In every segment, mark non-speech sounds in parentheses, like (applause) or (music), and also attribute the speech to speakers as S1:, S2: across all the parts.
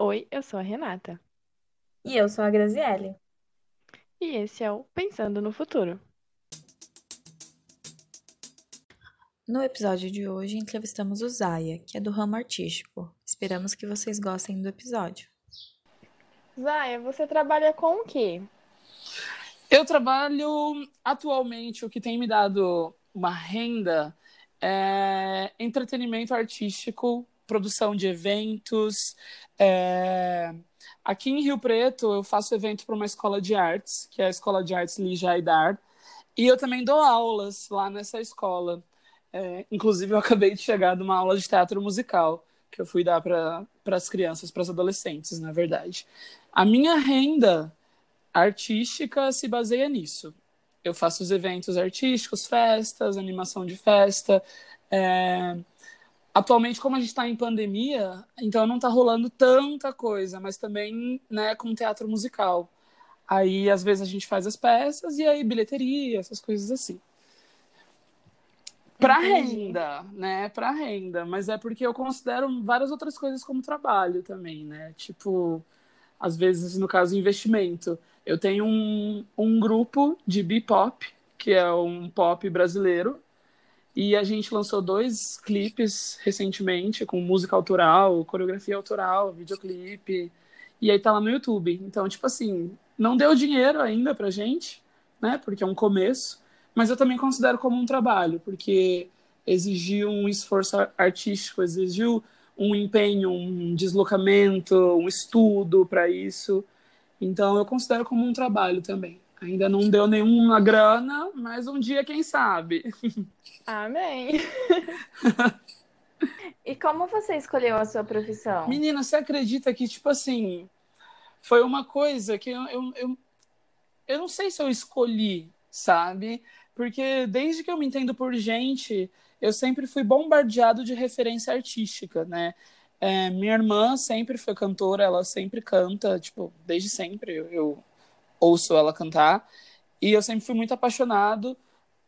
S1: Oi, eu sou a Renata.
S2: E eu sou a Graziele.
S1: E esse é o Pensando no Futuro.
S3: No episódio de hoje, entrevistamos o Zaya, que é do ramo artístico. Esperamos que vocês gostem do episódio.
S1: Zaya, você trabalha com o quê?
S4: Eu trabalho atualmente, o que tem me dado uma renda é entretenimento artístico, produção de eventos. é, Aqui em Rio Preto, eu faço evento para uma escola de artes, que é a Escola de Artes Lígia Aidar, e eu também dou aulas lá nessa escola. É, inclusive, eu acabei de chegar de uma aula de teatro musical, que eu fui dar para as crianças, para os adolescentes, na verdade. A minha renda artística se baseia nisso. Eu faço os eventos artísticos, festas, animação de festa. é, Atualmente, como a gente está em pandemia, então não está rolando tanta coisa, mas também né, com teatro musical. Aí, às vezes, a gente faz as peças e aí bilheteria, essas coisas assim. Para renda, né? Para renda, mas é porque eu considero várias outras coisas como trabalho também, né? Tipo, às vezes, no caso, investimento. Eu tenho um, um grupo de B-pop, que é um pop brasileiro, e a gente lançou dois clipes recentemente, com música autoral, coreografia autoral, videoclipe, e aí tá lá no YouTube. Então, tipo assim, não deu dinheiro ainda pra gente, né? Porque é um começo, mas eu também considero como um trabalho, porque exigiu um esforço ar- artístico, exigiu um empenho, um deslocamento, um estudo para isso. Então eu considero como um trabalho também. Ainda não deu nenhuma grana, mas um dia, quem sabe?
S1: Amém. (laughs) E como você escolheu a sua profissão?
S4: Menina, você acredita que, tipo assim, foi uma coisa que eu, eu, eu, eu não sei se eu escolhi, sabe? Porque desde que eu me entendo por gente, eu sempre fui bombardeado de referência artística, né? É, minha irmã sempre foi cantora, ela sempre canta, tipo, desde sempre eu, eu ouço ela cantar. E eu sempre fui muito apaixonado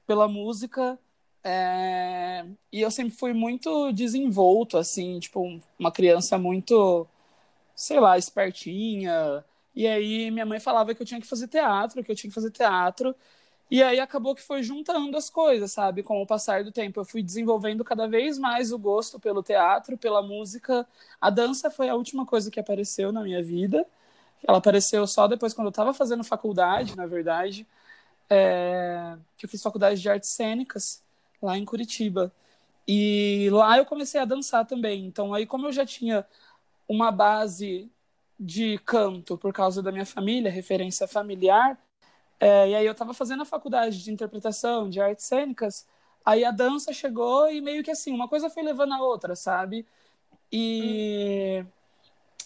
S4: pela música. é, E eu sempre fui muito desenvolto, assim, tipo, uma criança muito, sei lá, espertinha. E aí minha mãe falava que eu tinha que fazer teatro, que eu tinha que fazer teatro. E aí acabou que foi juntando as coisas, sabe? Com o passar do tempo, eu fui desenvolvendo cada vez mais o gosto pelo teatro, pela música. A dança foi a última coisa que apareceu na minha vida. Ela apareceu só depois quando eu estava fazendo faculdade, na verdade, é, que eu fiz faculdade de artes cênicas lá em Curitiba. E lá eu comecei a dançar também. Então aí como eu já tinha uma base de canto por causa da minha família, referência familiar, é, e aí eu estava fazendo a faculdade de interpretação, de artes cênicas, aí a dança chegou e meio que assim, uma coisa foi levando a outra, sabe? E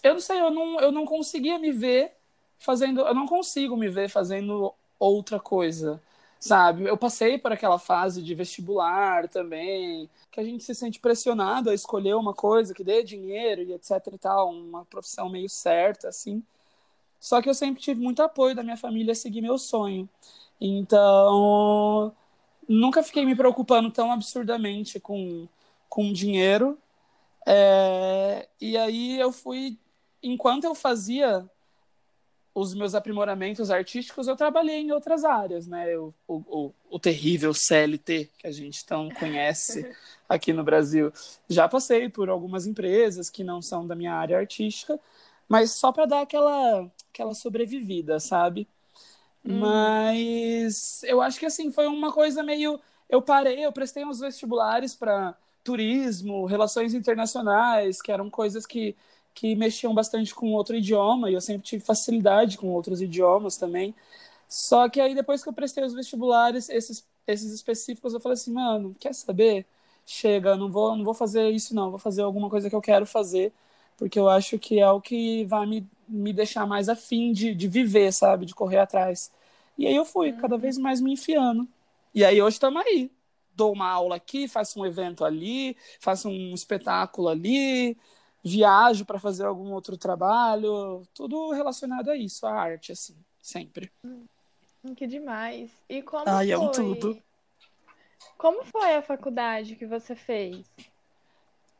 S4: eu não sei, eu não, eu não conseguia me ver fazendo, eu não consigo me ver fazendo outra coisa, sabe? Eu passei por aquela fase de vestibular também, que a gente se sente pressionado a escolher uma coisa que dê dinheiro e etc e tal, uma profissão meio certa, assim. Só que eu sempre tive muito apoio da minha família a seguir meu sonho. Então, nunca fiquei me preocupando tão absurdamente com, com dinheiro. É, e aí eu fui, enquanto eu fazia os meus aprimoramentos artísticos, eu trabalhei em outras áreas, né? Eu- o, o, o terrível CLT, que a gente tão conhece (laughs) aqui no Brasil. Já passei por algumas empresas que não são da minha área artística, mas só para dar aquela, aquela sobrevivida, sabe? Mas eu acho que assim foi uma coisa meio. Eu parei, eu prestei uns vestibulares para turismo, relações internacionais, que eram coisas que, que mexiam bastante com outro idioma, e eu sempre tive facilidade com outros idiomas também. Só que aí depois que eu prestei os vestibulares, esses, esses específicos, eu falei assim, mano, quer saber? Chega, não vou, não vou fazer isso não, vou fazer alguma coisa que eu quero fazer, porque eu acho que é o que vai me, me deixar mais afim de, de viver, sabe? De correr atrás. E aí eu fui, cada vez mais me enfiando. E aí hoje estamos aí. Dou uma aula aqui, faço um evento ali, faço um espetáculo ali, viajo para fazer algum outro trabalho, tudo relacionado a isso, a arte, assim, sempre.
S1: Que demais. E como
S4: Ai, é um
S1: foi?
S4: tudo.
S1: Como foi a faculdade que você fez?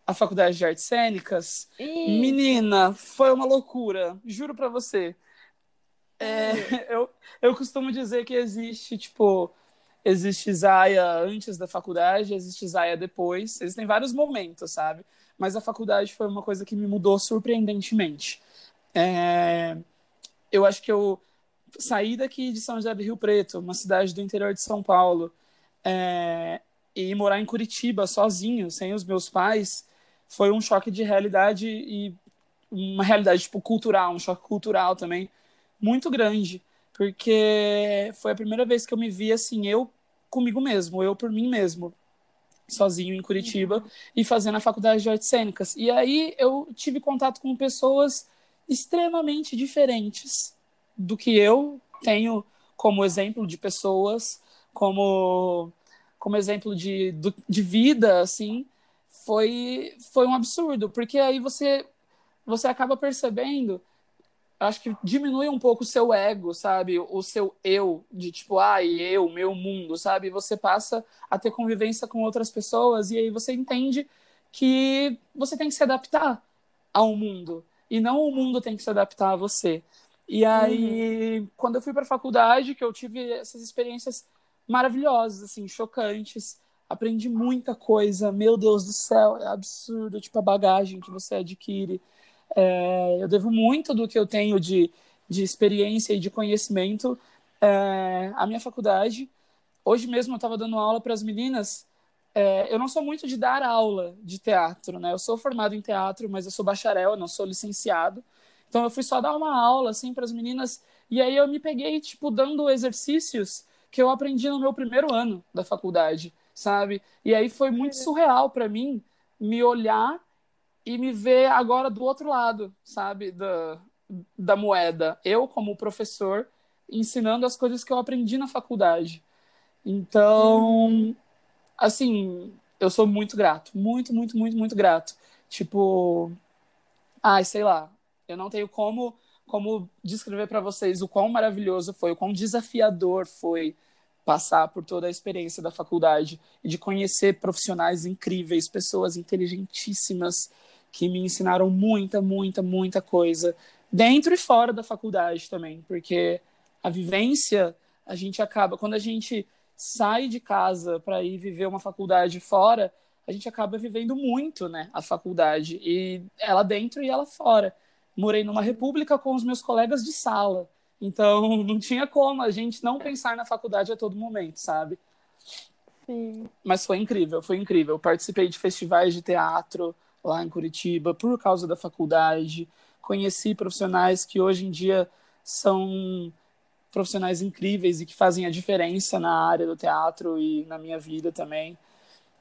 S4: a faculdade de artes cênicas.
S1: Ih,
S4: Menina, foi uma loucura, juro pra você. É, (laughs) eu, eu costumo dizer que existe, tipo, existe Zaya antes da faculdade, existe Zaya depois. Existem vários momentos, sabe? Mas a faculdade foi uma coisa que me mudou surpreendentemente. É, eu acho que eu saí daqui de São José do Rio Preto, uma cidade do interior de São Paulo, é, e morar em Curitiba sozinho, sem os meus pais, foi um choque de realidade e uma realidade tipo cultural, um choque cultural também muito grande, porque foi a primeira vez que eu me vi assim, eu comigo mesmo, eu por mim mesmo, sozinho em Curitiba e fazendo a faculdade de artes cênicas. E aí eu tive contato com pessoas extremamente diferentes do que eu tenho como exemplo de pessoas, como como exemplo de, de vida, assim, foi foi um absurdo, porque aí você você acaba percebendo acho que diminui um pouco o seu ego, sabe? O seu eu, de tipo, ai, eu, meu mundo, sabe? Você passa a ter convivência com outras pessoas e aí você entende que você tem que se adaptar ao mundo e não o mundo tem que se adaptar a você. E aí, quando eu fui para a faculdade, que eu tive essas experiências maravilhosas, assim, chocantes, aprendi muita coisa. Meu Deus do céu, é absurdo, tipo, a bagagem que você adquire. É, eu devo muito do que eu tenho de, de experiência e de conhecimento é, à minha faculdade. Hoje mesmo eu estava dando aula para as meninas. É, eu não sou muito de dar aula de teatro, né? Eu sou formado em teatro, mas eu sou bacharel, eu não sou licenciado. Então eu fui só dar uma aula assim para as meninas e aí eu me peguei tipo dando exercícios que eu aprendi no meu primeiro ano da faculdade, sabe? E aí foi muito surreal para mim me olhar e me ver agora do outro lado, sabe, da, da moeda. Eu, como professor, ensinando as coisas que eu aprendi na faculdade. Então, assim, eu sou muito grato. Muito, muito, muito, muito grato. Tipo, ai, sei lá, eu não tenho como, como descrever para vocês o quão maravilhoso foi, o quão desafiador foi passar por toda a experiência da faculdade e de conhecer profissionais incríveis, pessoas inteligentíssimas que me ensinaram muita, muita, muita coisa, dentro e fora da faculdade também, porque a vivência, a gente acaba, quando a gente sai de casa para ir viver uma faculdade fora, a gente acaba vivendo muito, né, a faculdade, e ela dentro e ela fora. Morei numa república com os meus colegas de sala, então (laughs) não tinha como a gente não pensar na faculdade a todo momento, sabe?
S1: sim.
S4: Mas foi incrível, foi incrível. Participei de festivais de teatro lá em Curitiba por causa da faculdade. Conheci profissionais que hoje em dia são profissionais incríveis e que fazem a diferença na área do teatro e na minha vida também.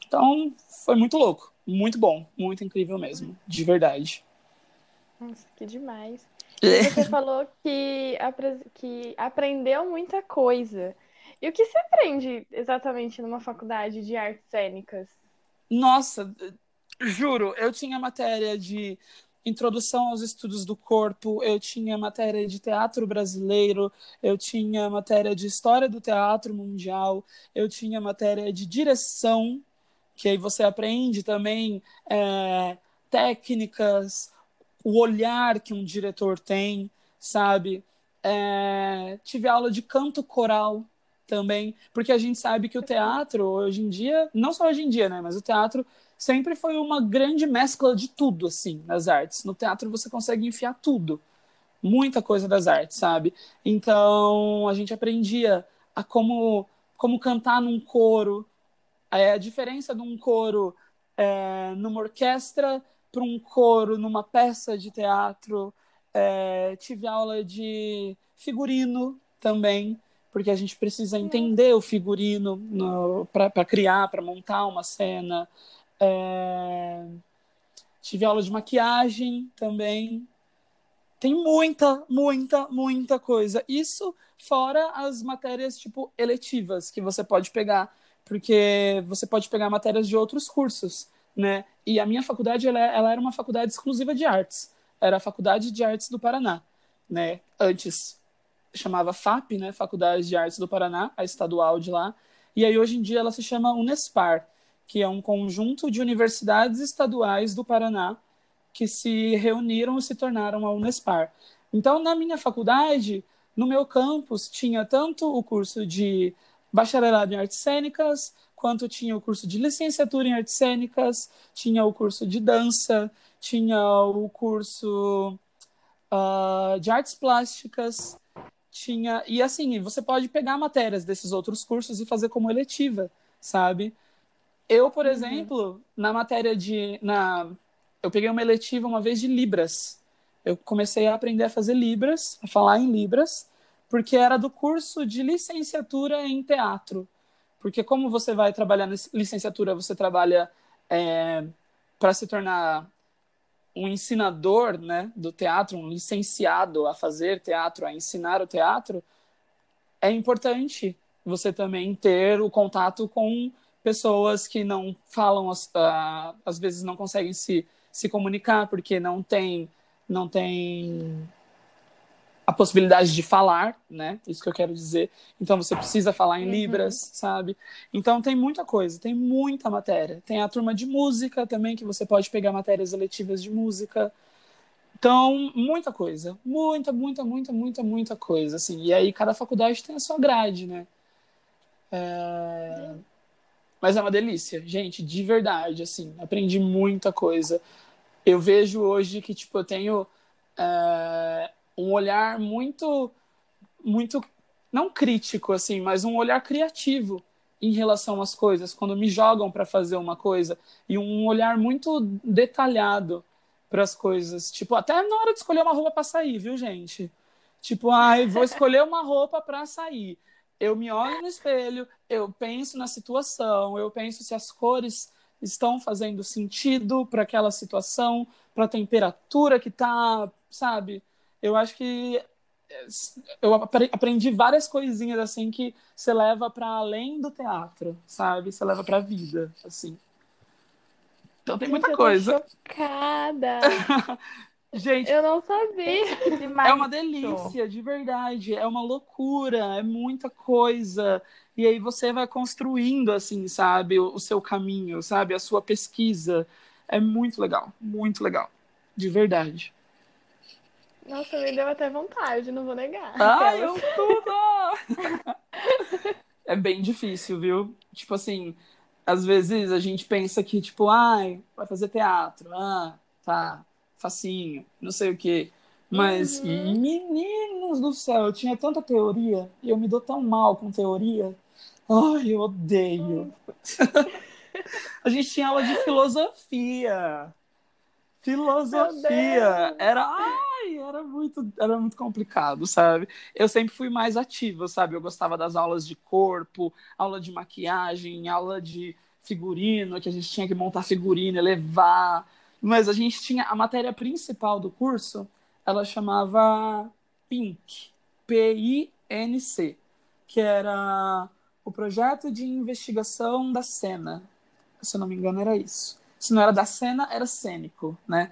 S4: Então, foi muito louco, muito bom, muito incrível mesmo, de verdade.
S1: Nossa, que demais. E você (laughs) falou que, que aprendeu muita coisa. E o que você aprende exatamente numa faculdade de artes cênicas?
S4: Nossa, juro, eu tinha matéria de introdução aos estudos do corpo, eu tinha matéria de teatro brasileiro, eu tinha matéria de história do teatro mundial, eu tinha matéria de direção, que aí você aprende também é, técnicas, o olhar que um diretor tem, sabe? É, tive aula de canto coral também, porque a gente sabe que o teatro hoje em dia, não só hoje em dia, né, mas o teatro sempre foi uma grande mescla de tudo, assim, nas artes. No teatro você consegue enfiar tudo, muita coisa das artes, sabe? Então a gente aprendia a como, como cantar num coro, é, a diferença de um coro é, numa orquestra para um coro numa peça de teatro. É, tive aula de figurino também, porque a gente precisa entender o figurino para criar, para montar uma cena. É, tive aula de maquiagem também. Tem muita, muita, muita coisa. Isso fora as matérias tipo eletivas que você pode pegar, porque você pode pegar matérias de outros cursos, né? E a minha faculdade ela, ela era uma faculdade exclusiva de artes. Era a Faculdade de Artes do Paraná, né? Antes chamava FAP, né? Faculdade de Artes do Paraná, a estadual de lá. E aí hoje em dia ela se chama Unespar, que é um conjunto de universidades estaduais do Paraná que se reuniram e se tornaram a Unespar. Então, na minha faculdade, no meu campus, tinha tanto o curso de bacharelado em artes cênicas, quanto tinha o curso de licenciatura em artes cênicas, tinha o curso de dança, tinha o curso uh, de artes plásticas, tinha. E assim, você pode pegar matérias desses outros cursos e fazer como eletiva, sabe? Eu, por uhum. exemplo, na matéria de. Na, eu peguei uma eletiva uma vez de Libras. Eu comecei a aprender a fazer Libras, a falar em Libras, porque era do curso de licenciatura em teatro. Porque como você vai trabalhar na licenciatura, você trabalha é, para se tornar um ensinador né, do teatro, um licenciado a fazer teatro, a ensinar o teatro, é importante você também ter o contato com pessoas que não falam, uh, às vezes não conseguem se se comunicar, porque não tem, não tem a possibilidade de falar, né? Isso que eu quero dizer. Então você precisa falar em uhum. libras, sabe? Então tem muita coisa, tem muita matéria. Tem a turma de música também que você pode pegar matérias eletivas de música. Então, muita coisa, muita, muita, muita, muita, muita coisa, assim. E aí cada faculdade tem a sua grade, né? É... Mas é uma delícia, gente, de verdade, assim. Aprendi muita coisa. Eu vejo hoje que tipo eu tenho é, um olhar muito muito não crítico assim mas um olhar criativo em relação às coisas. Quando me jogam para fazer uma coisa e um olhar muito detalhado para as coisas. Tipo até na hora de escolher uma roupa para sair viu gente? Tipo ai vou escolher uma roupa para sair eu me olho no espelho eu penso na situação eu penso se as cores estão fazendo sentido para aquela situação, para a temperatura que tá, sabe? Eu acho que eu aprendi várias coisinhas assim que você leva para além do teatro, sabe? Você leva para a vida, assim. Então tem muita coisa.
S1: chocada. (laughs)
S4: Gente,
S1: eu não sabia.
S4: É uma delícia, de verdade. É uma loucura, é muita coisa. E aí você vai construindo, assim, sabe, o, o seu caminho, sabe, a sua pesquisa. É muito legal, muito legal. De verdade.
S1: Nossa, me deu até vontade, não vou negar.
S4: Ai, eu tudo! (laughs) é bem difícil, viu? Tipo assim, às vezes a gente pensa que, tipo, ai, vai fazer teatro, ah, tá facinho, não sei o quê. Mas, uhum. meninos do céu, eu tinha tanta teoria e eu me dou tão mal com teoria. Ai, eu odeio. (laughs) a gente tinha aula de filosofia. Filosofia. Era, ai, era muito, era muito complicado, sabe? Eu sempre fui mais ativa, sabe? Eu gostava das aulas de corpo, aula de maquiagem, aula de figurino, que a gente tinha que montar figurino, levar mas a gente tinha a matéria principal do curso, ela chamava PINC, P-I-N-C, que era o projeto de investigação da cena. Se eu não me engano, era isso. Se não era da cena, era cênico, né?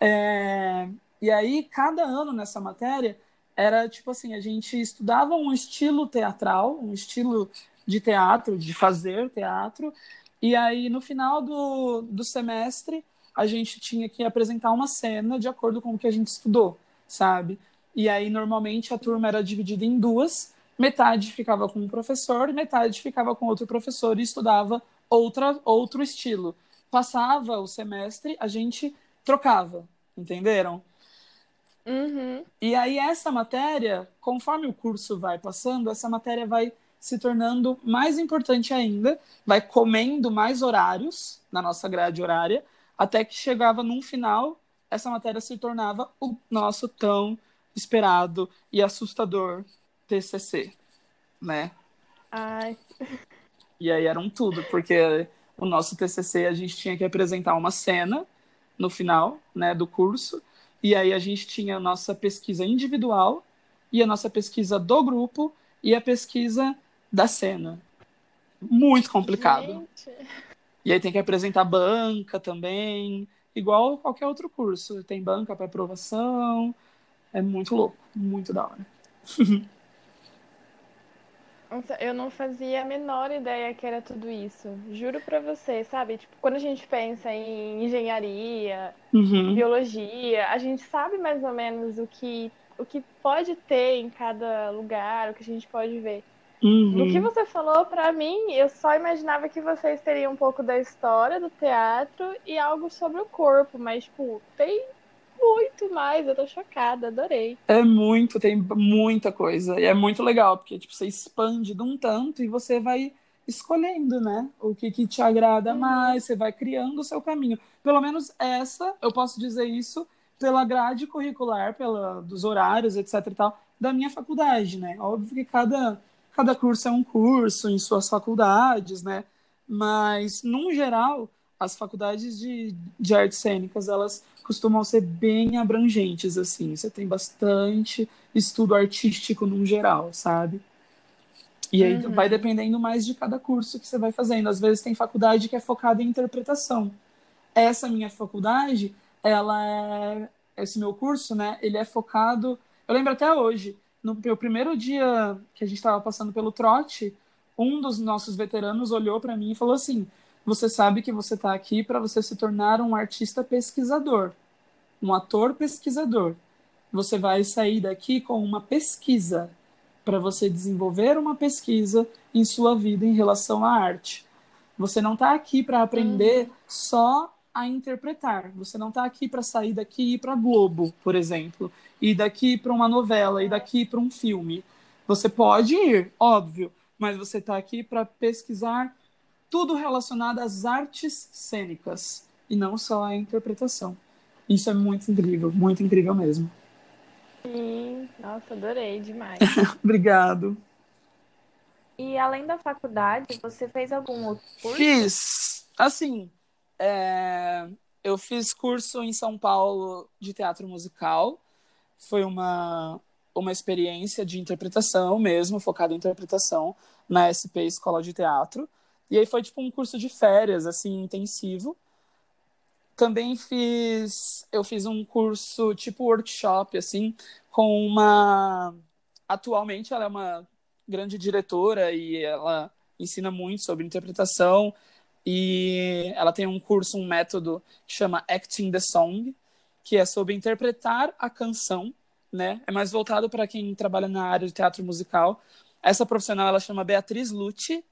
S4: É... E aí, cada ano nessa matéria, era tipo assim: a gente estudava um estilo teatral, um estilo de teatro, de fazer teatro, e aí no final do, do semestre a gente tinha que apresentar uma cena de acordo com o que a gente estudou, sabe? E aí, normalmente, a turma era dividida em duas, metade ficava com um professor, metade ficava com outro professor e estudava outra, outro estilo. Passava o semestre, a gente trocava, entenderam?
S1: Uhum.
S4: E aí, essa matéria, conforme o curso vai passando, essa matéria vai se tornando mais importante ainda, vai comendo mais horários na nossa grade horária, até que chegava num final, essa matéria se tornava o nosso tão esperado e assustador TCC, né?
S1: Ai.
S4: E aí era um tudo, porque o nosso TCC a gente tinha que apresentar uma cena no final, né, do curso, e aí a gente tinha a nossa pesquisa individual e a nossa pesquisa do grupo e a pesquisa da cena. Muito complicado.
S1: Gente.
S4: E aí tem que apresentar banca também, igual qualquer outro curso. Tem banca para aprovação. É muito louco, muito da hora. (laughs)
S1: Eu não fazia a menor ideia que era tudo isso. Juro pra você, sabe? Tipo, quando a gente pensa em engenharia,
S4: Uhum.
S1: biologia, a gente sabe mais ou menos o que, o que pode ter em cada lugar, o que a gente pode ver. Do que
S4: Uhum.
S1: você falou, pra mim, eu só imaginava que vocês teriam um pouco da história do teatro e algo sobre o corpo, mas, tipo, tem muito mais. Eu tô chocada, adorei.
S4: É muito, tem muita coisa. E é muito legal, porque tipo, você expande de um tanto e você vai escolhendo, né? O que, que te agrada
S1: Uhum.
S4: mais, você vai criando o seu caminho. Pelo menos essa, eu posso dizer isso pela grade curricular, pela, dos horários, etc e tal, da minha faculdade, né? Óbvio que cada, cada curso é um curso em suas faculdades, né? Mas, num geral, as faculdades de, de artes cênicas, elas costumam ser bem abrangentes, assim. Você tem bastante estudo artístico num geral, sabe? E aí
S1: Uhum.
S4: vai dependendo mais de cada curso que você vai fazendo. Às vezes tem faculdade que é focada em interpretação. Essa minha faculdade, ela é... Esse meu curso, né? Ele é focado... Eu lembro até hoje, no meu primeiro dia que a gente estava passando pelo trote, um dos nossos veteranos olhou para mim e falou assim: Você sabe que você está aqui para você se tornar um artista pesquisador, um ator pesquisador. Você vai sair daqui com uma pesquisa para você desenvolver uma pesquisa em sua vida em relação à arte. Você não está aqui para aprender só a interpretar. Você não está aqui para sair daqui e ir para Globo, por exemplo, e daqui para uma novela, e daqui para um filme. Você pode ir, óbvio, mas você está aqui para pesquisar tudo relacionado às artes cênicas e não só à interpretação. Isso é muito incrível, muito incrível mesmo.
S1: Sim, nossa, adorei demais. (laughs)
S4: Obrigado.
S2: E além da faculdade, você fez algum outro curso?
S4: Fiz, assim, é, eu fiz curso em São Paulo de teatro musical. Foi uma, uma experiência de interpretação mesmo, focada em interpretação na SP Escola de Teatro. E aí foi tipo um curso de férias, assim, intensivo. Também fiz, eu fiz um curso tipo workshop, assim, com uma. Atualmente ela é uma grande diretora e ela ensina muito sobre interpretação e ela tem um curso, um método que chama Acting the Song, que é sobre interpretar a canção, né? É mais voltado para quem trabalha na área de teatro musical. Essa profissional ela chama Beatriz Lucci.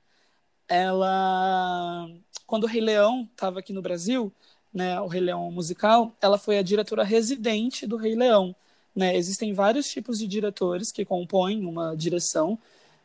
S4: Ela, quando o Rei Leão estava aqui no Brasil, né, o Rei Leão musical, ela foi a diretora residente do Rei Leão. Né? Existem vários tipos de diretores que compõem uma direção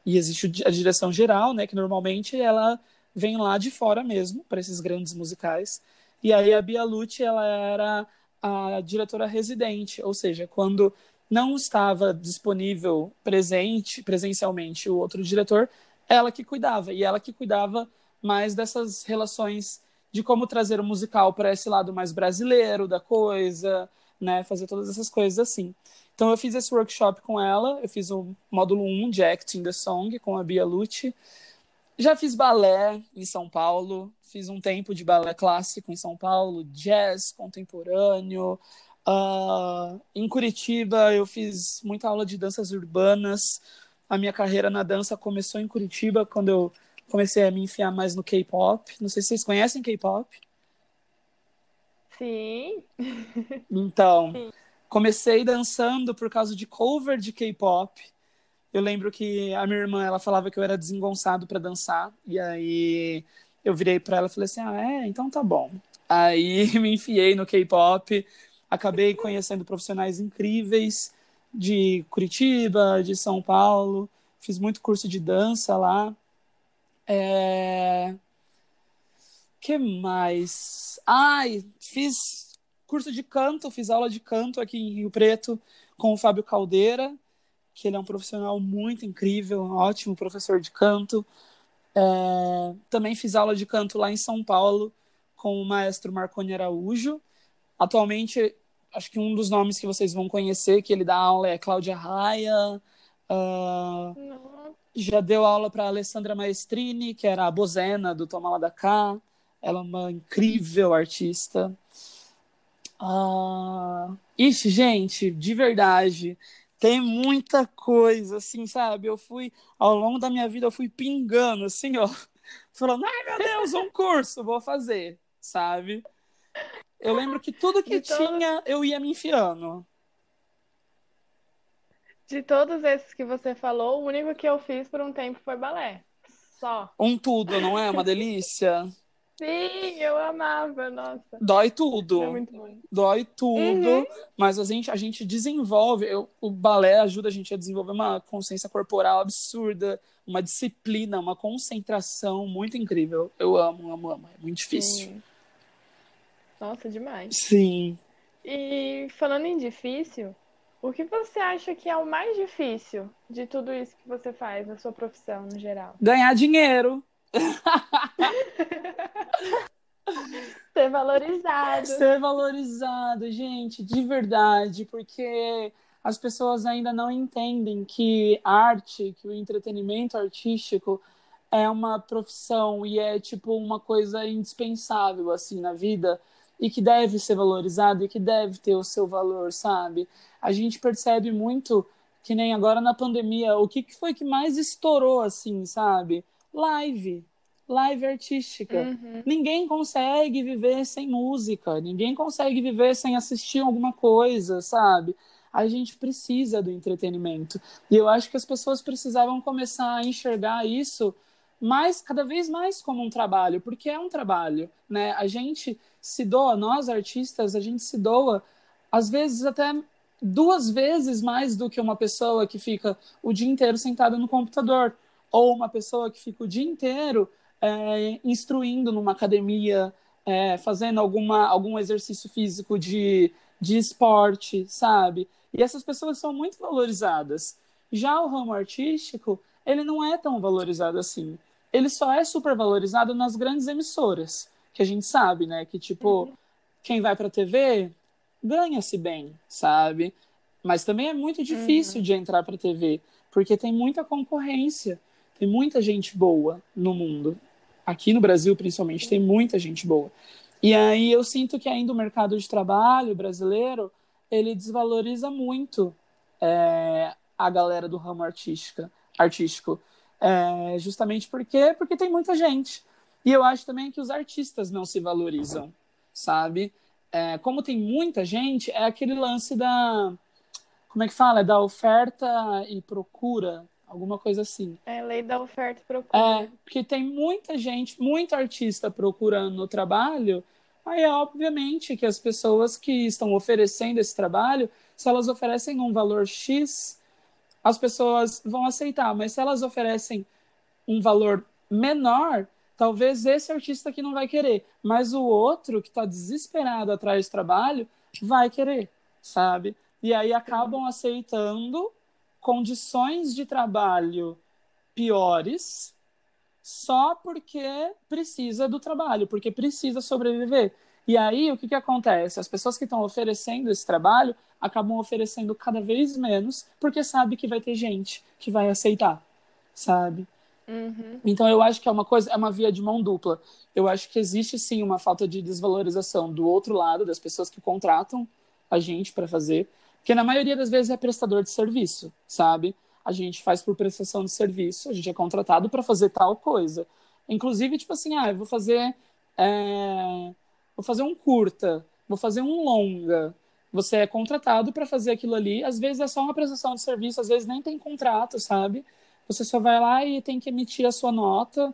S4: e existe a direção geral, né, que normalmente ela vem lá de fora mesmo para esses grandes musicais. E aí a Bia Lucci, ela era a diretora residente, ou seja, quando não estava disponível presente presencialmente o outro diretor, ela que cuidava e ela que cuidava mais dessas relações de como trazer o musical para esse lado mais brasileiro da coisa, né, fazer todas essas coisas assim. Então eu fiz esse workshop com ela, eu fiz o módulo 1 de Acting the Song com a Bia Lucci. Já fiz balé em São Paulo, fiz um tempo de balé clássico em São Paulo, jazz contemporâneo. Uh, em Curitiba eu fiz muita aula de danças urbanas. A minha carreira na dança começou em Curitiba quando eu comecei a me enfiar mais no K-pop. Não sei se vocês conhecem K-pop.
S1: Sim.
S4: Então,
S1: Sim.
S4: comecei dançando por causa de cover de K-pop. Eu lembro que a minha irmã, ela falava que eu era desengonçado para dançar, e aí eu virei para ela e falei assim: "Ah, é, então tá bom". Aí (laughs) me enfiei no K-pop, acabei conhecendo profissionais incríveis de Curitiba, de São Paulo, fiz muito curso de dança lá. É... que mais? Ai, fiz curso de canto, fiz aula de canto aqui em Rio Preto com o Fábio Caldeira, que ele é um profissional muito incrível, um ótimo professor de canto. É... Também fiz aula de canto lá em São Paulo com o maestro Marconi Araújo. Atualmente, acho que um dos nomes que vocês vão conhecer, que ele dá aula, é Cláudia Raia. Uh... Já deu aula para Alessandra Maestrini, que era a Bozena do Toma Lá da Cá. Ela é uma incrível artista. Ah, ixi, gente, de verdade, Tem muita coisa, assim, sabe? Eu fui, ao longo da minha vida, eu fui pingando, assim, ó. (laughs) Falando, ai meu Deus, um curso, vou fazer, sabe? Eu lembro que tudo que
S1: De
S4: tinha, eu ia me enfiando.
S1: De todos esses que você falou, o único que eu fiz por um tempo foi balé. Só.
S4: Um tudo, não é? Uma delícia. (laughs)
S1: Sim, eu amava, nossa.
S4: Dói tudo.
S1: É muito.
S4: Dói tudo,
S1: Uhum.
S4: mas a gente, a gente desenvolve. eu- o balé ajuda a gente a desenvolver uma consciência corporal absurda, uma disciplina, uma concentração muito incrível. Eu amo, amo, amo. É muito difícil.
S1: Sim. Nossa, demais.
S4: Sim.
S1: E falando em difícil, o que você acha que é o mais difícil de tudo isso que você faz na sua profissão no geral?
S4: Ganhar dinheiro. (laughs)
S1: Ser valorizado.
S4: Ser valorizado, gente, de verdade, porque as pessoas ainda não entendem que a arte, que o entretenimento artístico é uma profissão e é tipo uma coisa indispensável assim na vida e que deve ser valorizado e que deve ter o seu valor, sabe? A gente percebe muito que nem agora na pandemia, o que que foi que mais estourou assim, sabe? Live, live artística.
S1: Uhum.
S4: Ninguém consegue viver sem música, ninguém consegue viver sem assistir alguma coisa, sabe? A gente precisa do entretenimento. E eu acho que as pessoas precisavam começar a enxergar isso mais, cada vez mais como um trabalho, porque é um trabalho, né? A gente se doa, nós artistas, a gente se doa, às vezes até duas vezes mais do que uma pessoa que fica o dia inteiro sentada no computador, ou uma pessoa que fica o dia inteiro é, instruindo numa academia, é, fazendo alguma, algum exercício físico de, de esporte, sabe? E essas pessoas são muito valorizadas. Já o ramo artístico, ele não é tão valorizado assim. Ele só é super valorizado nas grandes emissoras, que a gente sabe, né? Que, tipo, quem vai pra TV ganha-se bem, sabe? Mas também é muito difícil de entrar pra TV, porque tem muita concorrência, tem muita gente boa no mundo. Aqui no Brasil, principalmente, tem muita gente boa. E aí eu sinto que ainda o mercado de trabalho brasileiro, ele desvaloriza muito é, a galera do ramo artística, artístico. É, justamente porque, porque tem muita gente. E eu acho também que os artistas não se valorizam, sabe? É, como tem muita gente, é aquele lance da. Como é que fala? É da oferta e procura, alguma coisa assim.
S1: É lei da oferta e procura.
S4: É, porque tem muita gente, muito artista procurando o trabalho, aí é obviamente que as pessoas que estão oferecendo esse trabalho, se elas oferecem um valor X, as pessoas vão aceitar, mas se elas oferecem um valor menor, talvez esse artista aqui não vai querer, mas o outro que está desesperado atrás de trabalho vai querer, sabe? E aí acabam aceitando condições de trabalho piores só porque precisa do trabalho, porque precisa sobreviver. E aí o que, que acontece? As pessoas que estão oferecendo esse trabalho acabam oferecendo cada vez menos porque sabe que vai ter gente que vai aceitar, sabe?
S1: Uhum.
S4: Então eu acho que é uma coisa, é uma via de mão dupla. Eu acho que existe sim uma falta de desvalorização do outro lado das pessoas que contratam a gente para fazer, porque na maioria das vezes é prestador de serviço, sabe? A gente faz por prestação de serviço, a gente é contratado para fazer tal coisa. Inclusive, tipo assim, ah, eu vou fazer, é, vou fazer um curta, vou fazer um longa. Você é contratado para fazer aquilo ali. Às vezes é só uma prestação de serviço, às vezes nem tem contrato, sabe? Você só vai lá e tem que emitir a sua nota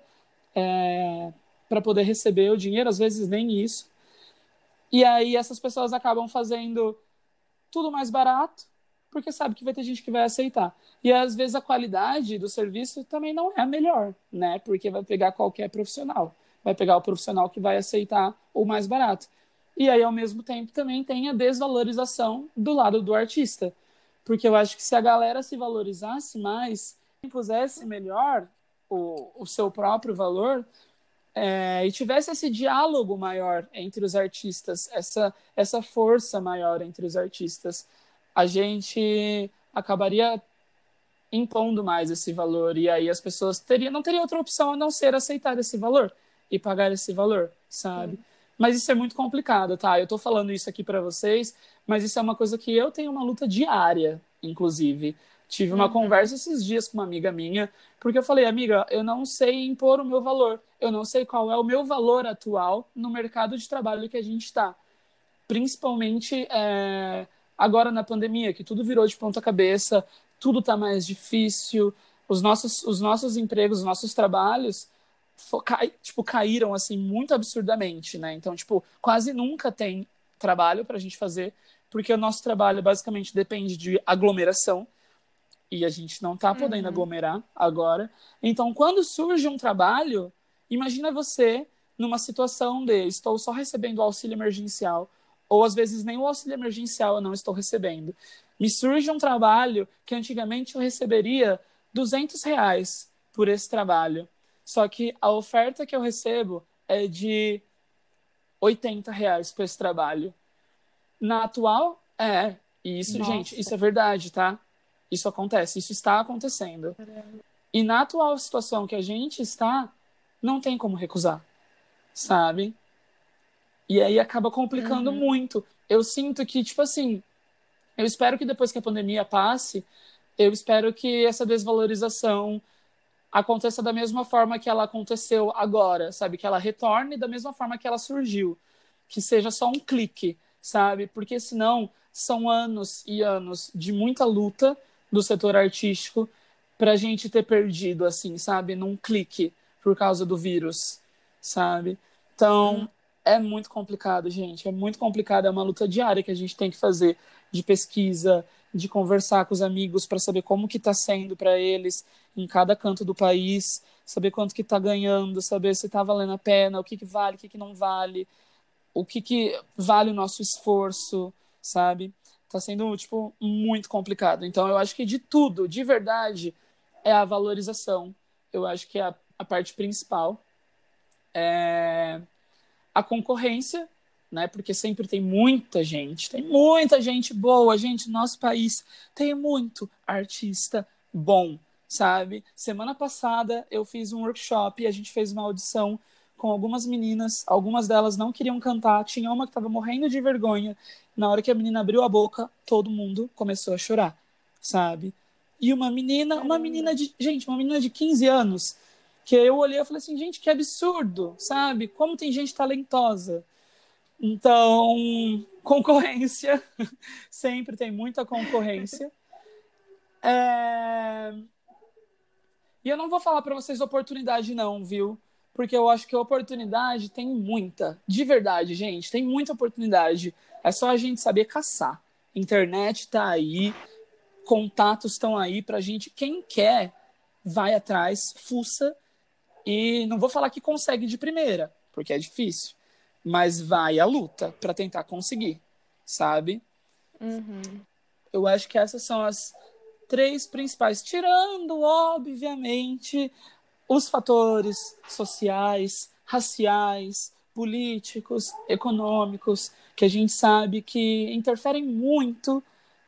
S4: é, para poder receber o dinheiro, às vezes nem isso. E aí essas pessoas acabam fazendo tudo mais barato, porque sabe que vai ter gente que vai aceitar. E às vezes a qualidade do serviço também não é a melhor, né? Porque vai pegar qualquer profissional. Vai pegar o profissional que vai aceitar o mais barato. E aí, ao mesmo tempo, também tem a desvalorização do lado do artista. Porque eu acho que se a galera se valorizasse mais, impusesse melhor o, o seu próprio valor, é, e tivesse esse diálogo maior entre os artistas, essa, essa força maior entre os artistas, a gente acabaria impondo mais esse valor e aí as pessoas teriam não teria outra opção a não ser aceitar esse valor e pagar esse valor, sabe? Sim. Mas isso é muito complicado, tá? Eu tô falando isso aqui para vocês, mas isso é uma coisa que eu tenho uma luta diária inclusive. Tive uma uhum. conversa esses dias com uma amiga minha, porque eu falei, amiga, eu não sei impor o meu valor, eu não sei qual é o meu valor atual no mercado de trabalho que a gente está. Principalmente é, agora na pandemia, que tudo virou de ponta cabeça, tudo está mais difícil, os nossos, os nossos empregos, os nossos trabalhos cai, tipo, caíram assim muito absurdamente, né? Então, tipo, quase nunca tem trabalho para a gente fazer, porque o nosso trabalho basicamente depende de aglomeração e a gente não está podendo uhum. aglomerar agora. Então, quando surge um trabalho, imagina você numa situação de estou só recebendo o auxílio emergencial, ou às vezes nem o auxílio emergencial eu não estou recebendo. Me surge um trabalho que antigamente eu receberia 200 reais por esse trabalho. Só que a oferta que eu recebo é de 80 reais por esse trabalho. Na atual, é. E isso, Nossa. gente, isso é verdade, tá? Isso acontece, isso está acontecendo. E na atual situação que a gente está, não tem como recusar, sabe? E aí acaba complicando uhum. muito. Eu sinto que, tipo assim, eu espero que depois que a pandemia passe, eu espero que essa desvalorização aconteça da mesma forma que ela aconteceu agora, sabe? Que ela retorne da mesma forma que ela surgiu. Que seja só um clique, sabe? Porque senão são anos e anos de muita luta do setor artístico para a gente ter perdido, assim, sabe? Num clique por causa do vírus, sabe? Então, hum. é muito complicado, gente. É muito complicado. É uma luta diária que a gente tem que fazer de pesquisa, de conversar com os amigos para saber como que está sendo para eles em cada canto do país, saber quanto que está ganhando, saber se está valendo a pena, o que, que vale, o que, que não vale, o que, que vale o nosso esforço, sabe? Tá sendo, tipo, muito complicado. Então, eu acho que de tudo, de verdade, é a valorização. Eu acho que é a, a parte principal. É a concorrência, né? Porque sempre tem muita gente, tem muita gente boa, gente. Nosso país tem muito artista bom, sabe? Semana passada eu fiz um workshop e a gente fez uma audição com algumas meninas, algumas delas não queriam cantar, tinha uma que estava morrendo de vergonha. Na hora que a menina abriu a boca, todo mundo começou a chorar, sabe? E uma menina, uma menina de, gente, uma menina de 15 anos, que eu olhei e falei assim, gente, que absurdo, sabe? Como tem gente talentosa. Então, (laughs) concorrência, (laughs) sempre tem muita concorrência. É... E eu não vou falar para vocês oportunidade não, viu? Porque eu acho que a oportunidade tem muita. De verdade, gente, tem muita oportunidade. É só a gente saber caçar. Internet está aí, contatos estão aí para a gente. Quem quer, vai atrás, fuça. E não vou falar que consegue de primeira, porque é difícil. Mas vai à luta para tentar conseguir, sabe?
S1: Uhum.
S4: Eu acho que essas são as três principais. Tirando, obviamente, os fatores sociais, raciais, políticos, econômicos, que a gente sabe que interferem muito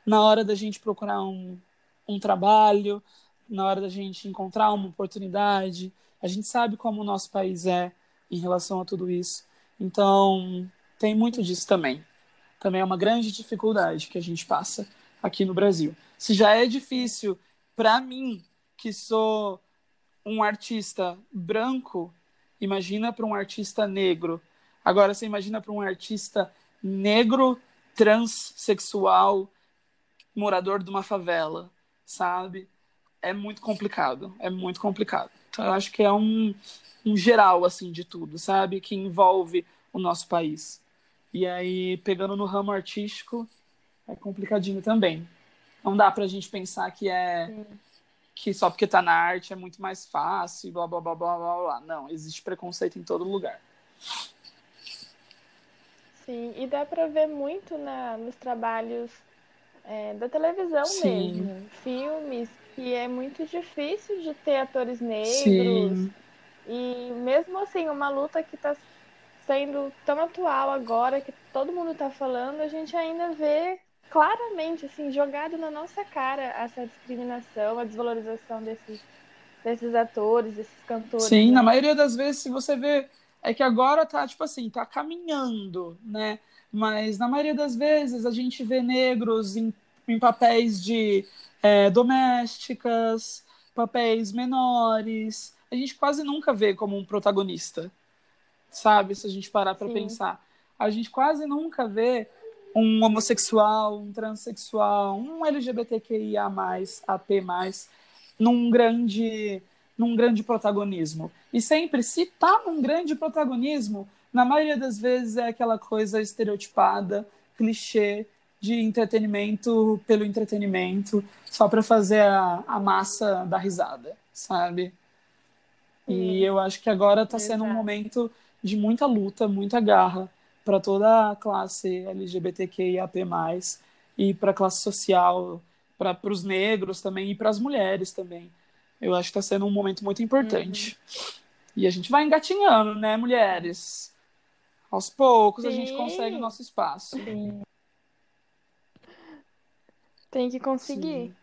S4: na hora da gente procurar um, um trabalho, na hora da gente encontrar uma oportunidade. A gente sabe como o nosso país é em relação a tudo isso. Então, tem muito disso também. Também é uma grande dificuldade que a gente passa aqui no Brasil. Se já é difícil para mim, que sou um artista branco, imagina para um artista negro. Agora você imagina para um artista negro, transexual, morador de uma favela, sabe? É muito complicado, é muito complicado. Então eu acho que é um, um geral assim de tudo, sabe? Que envolve o nosso país. E aí, pegando no ramo artístico, é complicadinho também. Não dá para a gente pensar que é Sim que só porque tá na arte é muito mais fácil, blá blá blá blá blá blá. Não, existe preconceito em todo lugar.
S1: Sim, e dá para ver muito na, nos trabalhos é, da televisão Sim. mesmo, filmes, que é muito difícil de ter atores negros. Sim. E mesmo assim, uma luta que está sendo tão atual agora, que todo mundo está falando, a gente ainda vê claramente, assim, jogado na nossa cara essa discriminação, a desvalorização desses, desses atores, desses cantores.
S4: Sim,
S1: né?
S4: na maioria das vezes, se você vê, é que agora tá, tipo assim, tá caminhando, né? Mas na maioria das vezes a gente vê negros em, em papéis de é, domésticas, papéis menores. A gente quase nunca vê como um protagonista, sabe? Se a gente parar para pensar. A gente quase nunca vê um homossexual, um transexual, um LGBTQIA+, AP+, num grande, num grande protagonismo. E sempre, se tá num grande protagonismo, na maioria das vezes é aquela coisa estereotipada, clichê, de entretenimento pelo entretenimento, só para fazer a, a massa da risada, sabe? E eu acho que agora está sendo um momento de muita luta, muita garra para toda a classe LGBTQIAP+, e para a classe social, para os negros também e para as mulheres também. Eu acho que está sendo um momento muito importante. Uhum. E a gente vai engatinhando, né, mulheres? Aos poucos Sim. a gente consegue o nosso espaço. Sim.
S1: Tem que conseguir. Sim.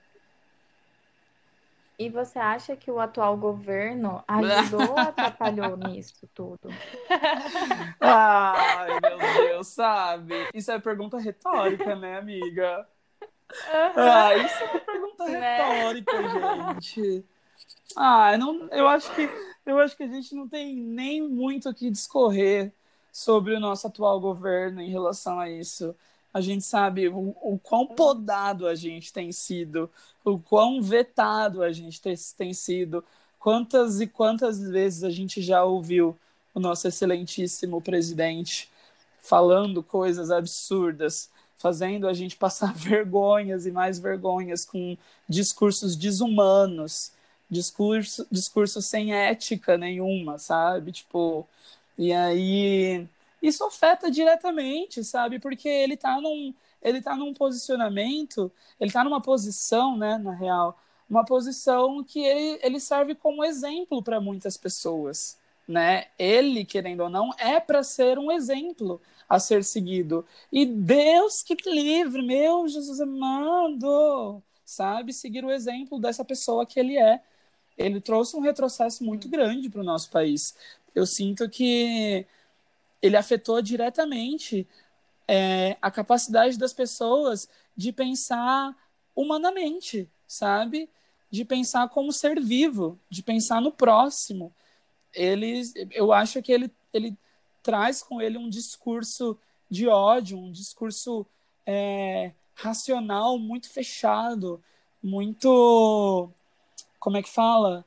S2: E você acha que o atual governo (laughs) ajudou ou atrapalhou nisso tudo? (laughs)
S4: Ai, meu Deus, sabe? Isso é pergunta retórica, né, amiga? Uhum. Ah, isso é uma pergunta né? retórica, gente. Ah, não, eu acho que eu acho que a gente não tem nem muito o que discorrer sobre o nosso atual governo em relação a isso a gente sabe o, o quão podado a gente tem sido, o quão vetado a gente tem, tem sido, quantas e quantas vezes a gente já ouviu o nosso excelentíssimo presidente falando coisas absurdas, fazendo a gente passar (laughs) vergonhas e mais vergonhas com discursos desumanos, discurso, discurso sem ética nenhuma, sabe? Tipo, e aí isso afeta diretamente, sabe? Porque ele está num, ele tá num posicionamento, ele está numa posição, né, na real, uma posição que ele, ele serve como exemplo para muitas pessoas, né? Ele, querendo ou não, é para ser um exemplo a ser seguido. E Deus que livre, meu Jesus amado, sabe? Seguir o exemplo dessa pessoa que ele é. Ele trouxe um retrocesso muito grande para o nosso país. Eu sinto que ele afetou diretamente é, a capacidade das pessoas de pensar humanamente, sabe? De pensar como ser vivo, de pensar no próximo. Ele, eu acho que ele, ele traz com ele um discurso de ódio, um discurso é, racional muito fechado, muito. Como é que fala?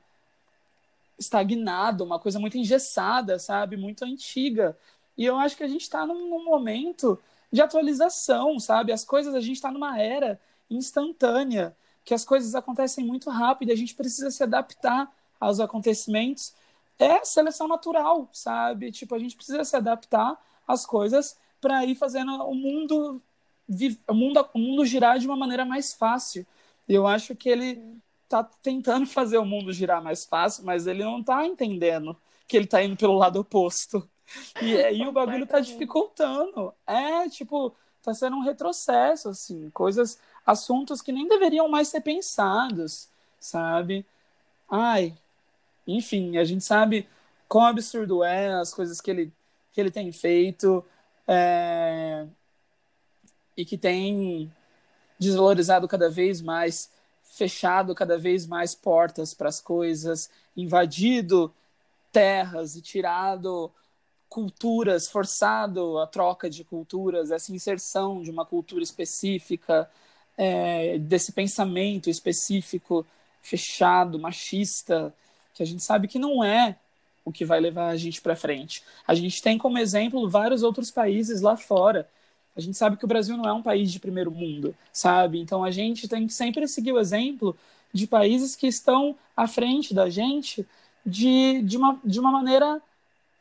S4: Estagnado, uma coisa muito engessada, sabe? Muito antiga. E eu acho que a gente está num, num, momento de atualização, sabe? As coisas, a gente está numa era instantânea, que as coisas acontecem muito rápido e a gente precisa se adaptar aos acontecimentos. É seleção natural, sabe? Tipo, a gente precisa se adaptar às coisas para ir fazendo o mundo, o mundo, o mundo girar de uma maneira mais fácil. E eu acho que ele está tentando (laughs) fazer o mundo girar mais fácil, mas ele não está entendendo que ele está indo pelo lado oposto. E aí o bagulho tá dificultando. É, tipo, tá sendo um retrocesso, assim, coisas, assuntos que nem deveriam mais ser pensados, sabe? Ai, enfim, a gente sabe quão absurdo é as coisas que ele, que ele tem feito é, e que tem desvalorizado cada vez mais, fechado cada vez mais portas para as coisas, invadido terras e tirado culturas, forçado a troca de culturas, essa inserção de uma cultura específica, é, desse pensamento específico, fechado, machista, que a gente sabe que não é o que vai levar a gente para frente. A gente tem como exemplo vários outros países lá fora. A gente sabe que o Brasil não é um país de primeiro mundo, sabe? Então a gente tem que sempre seguir o exemplo de países que estão à frente da gente de, de, uma, de uma maneira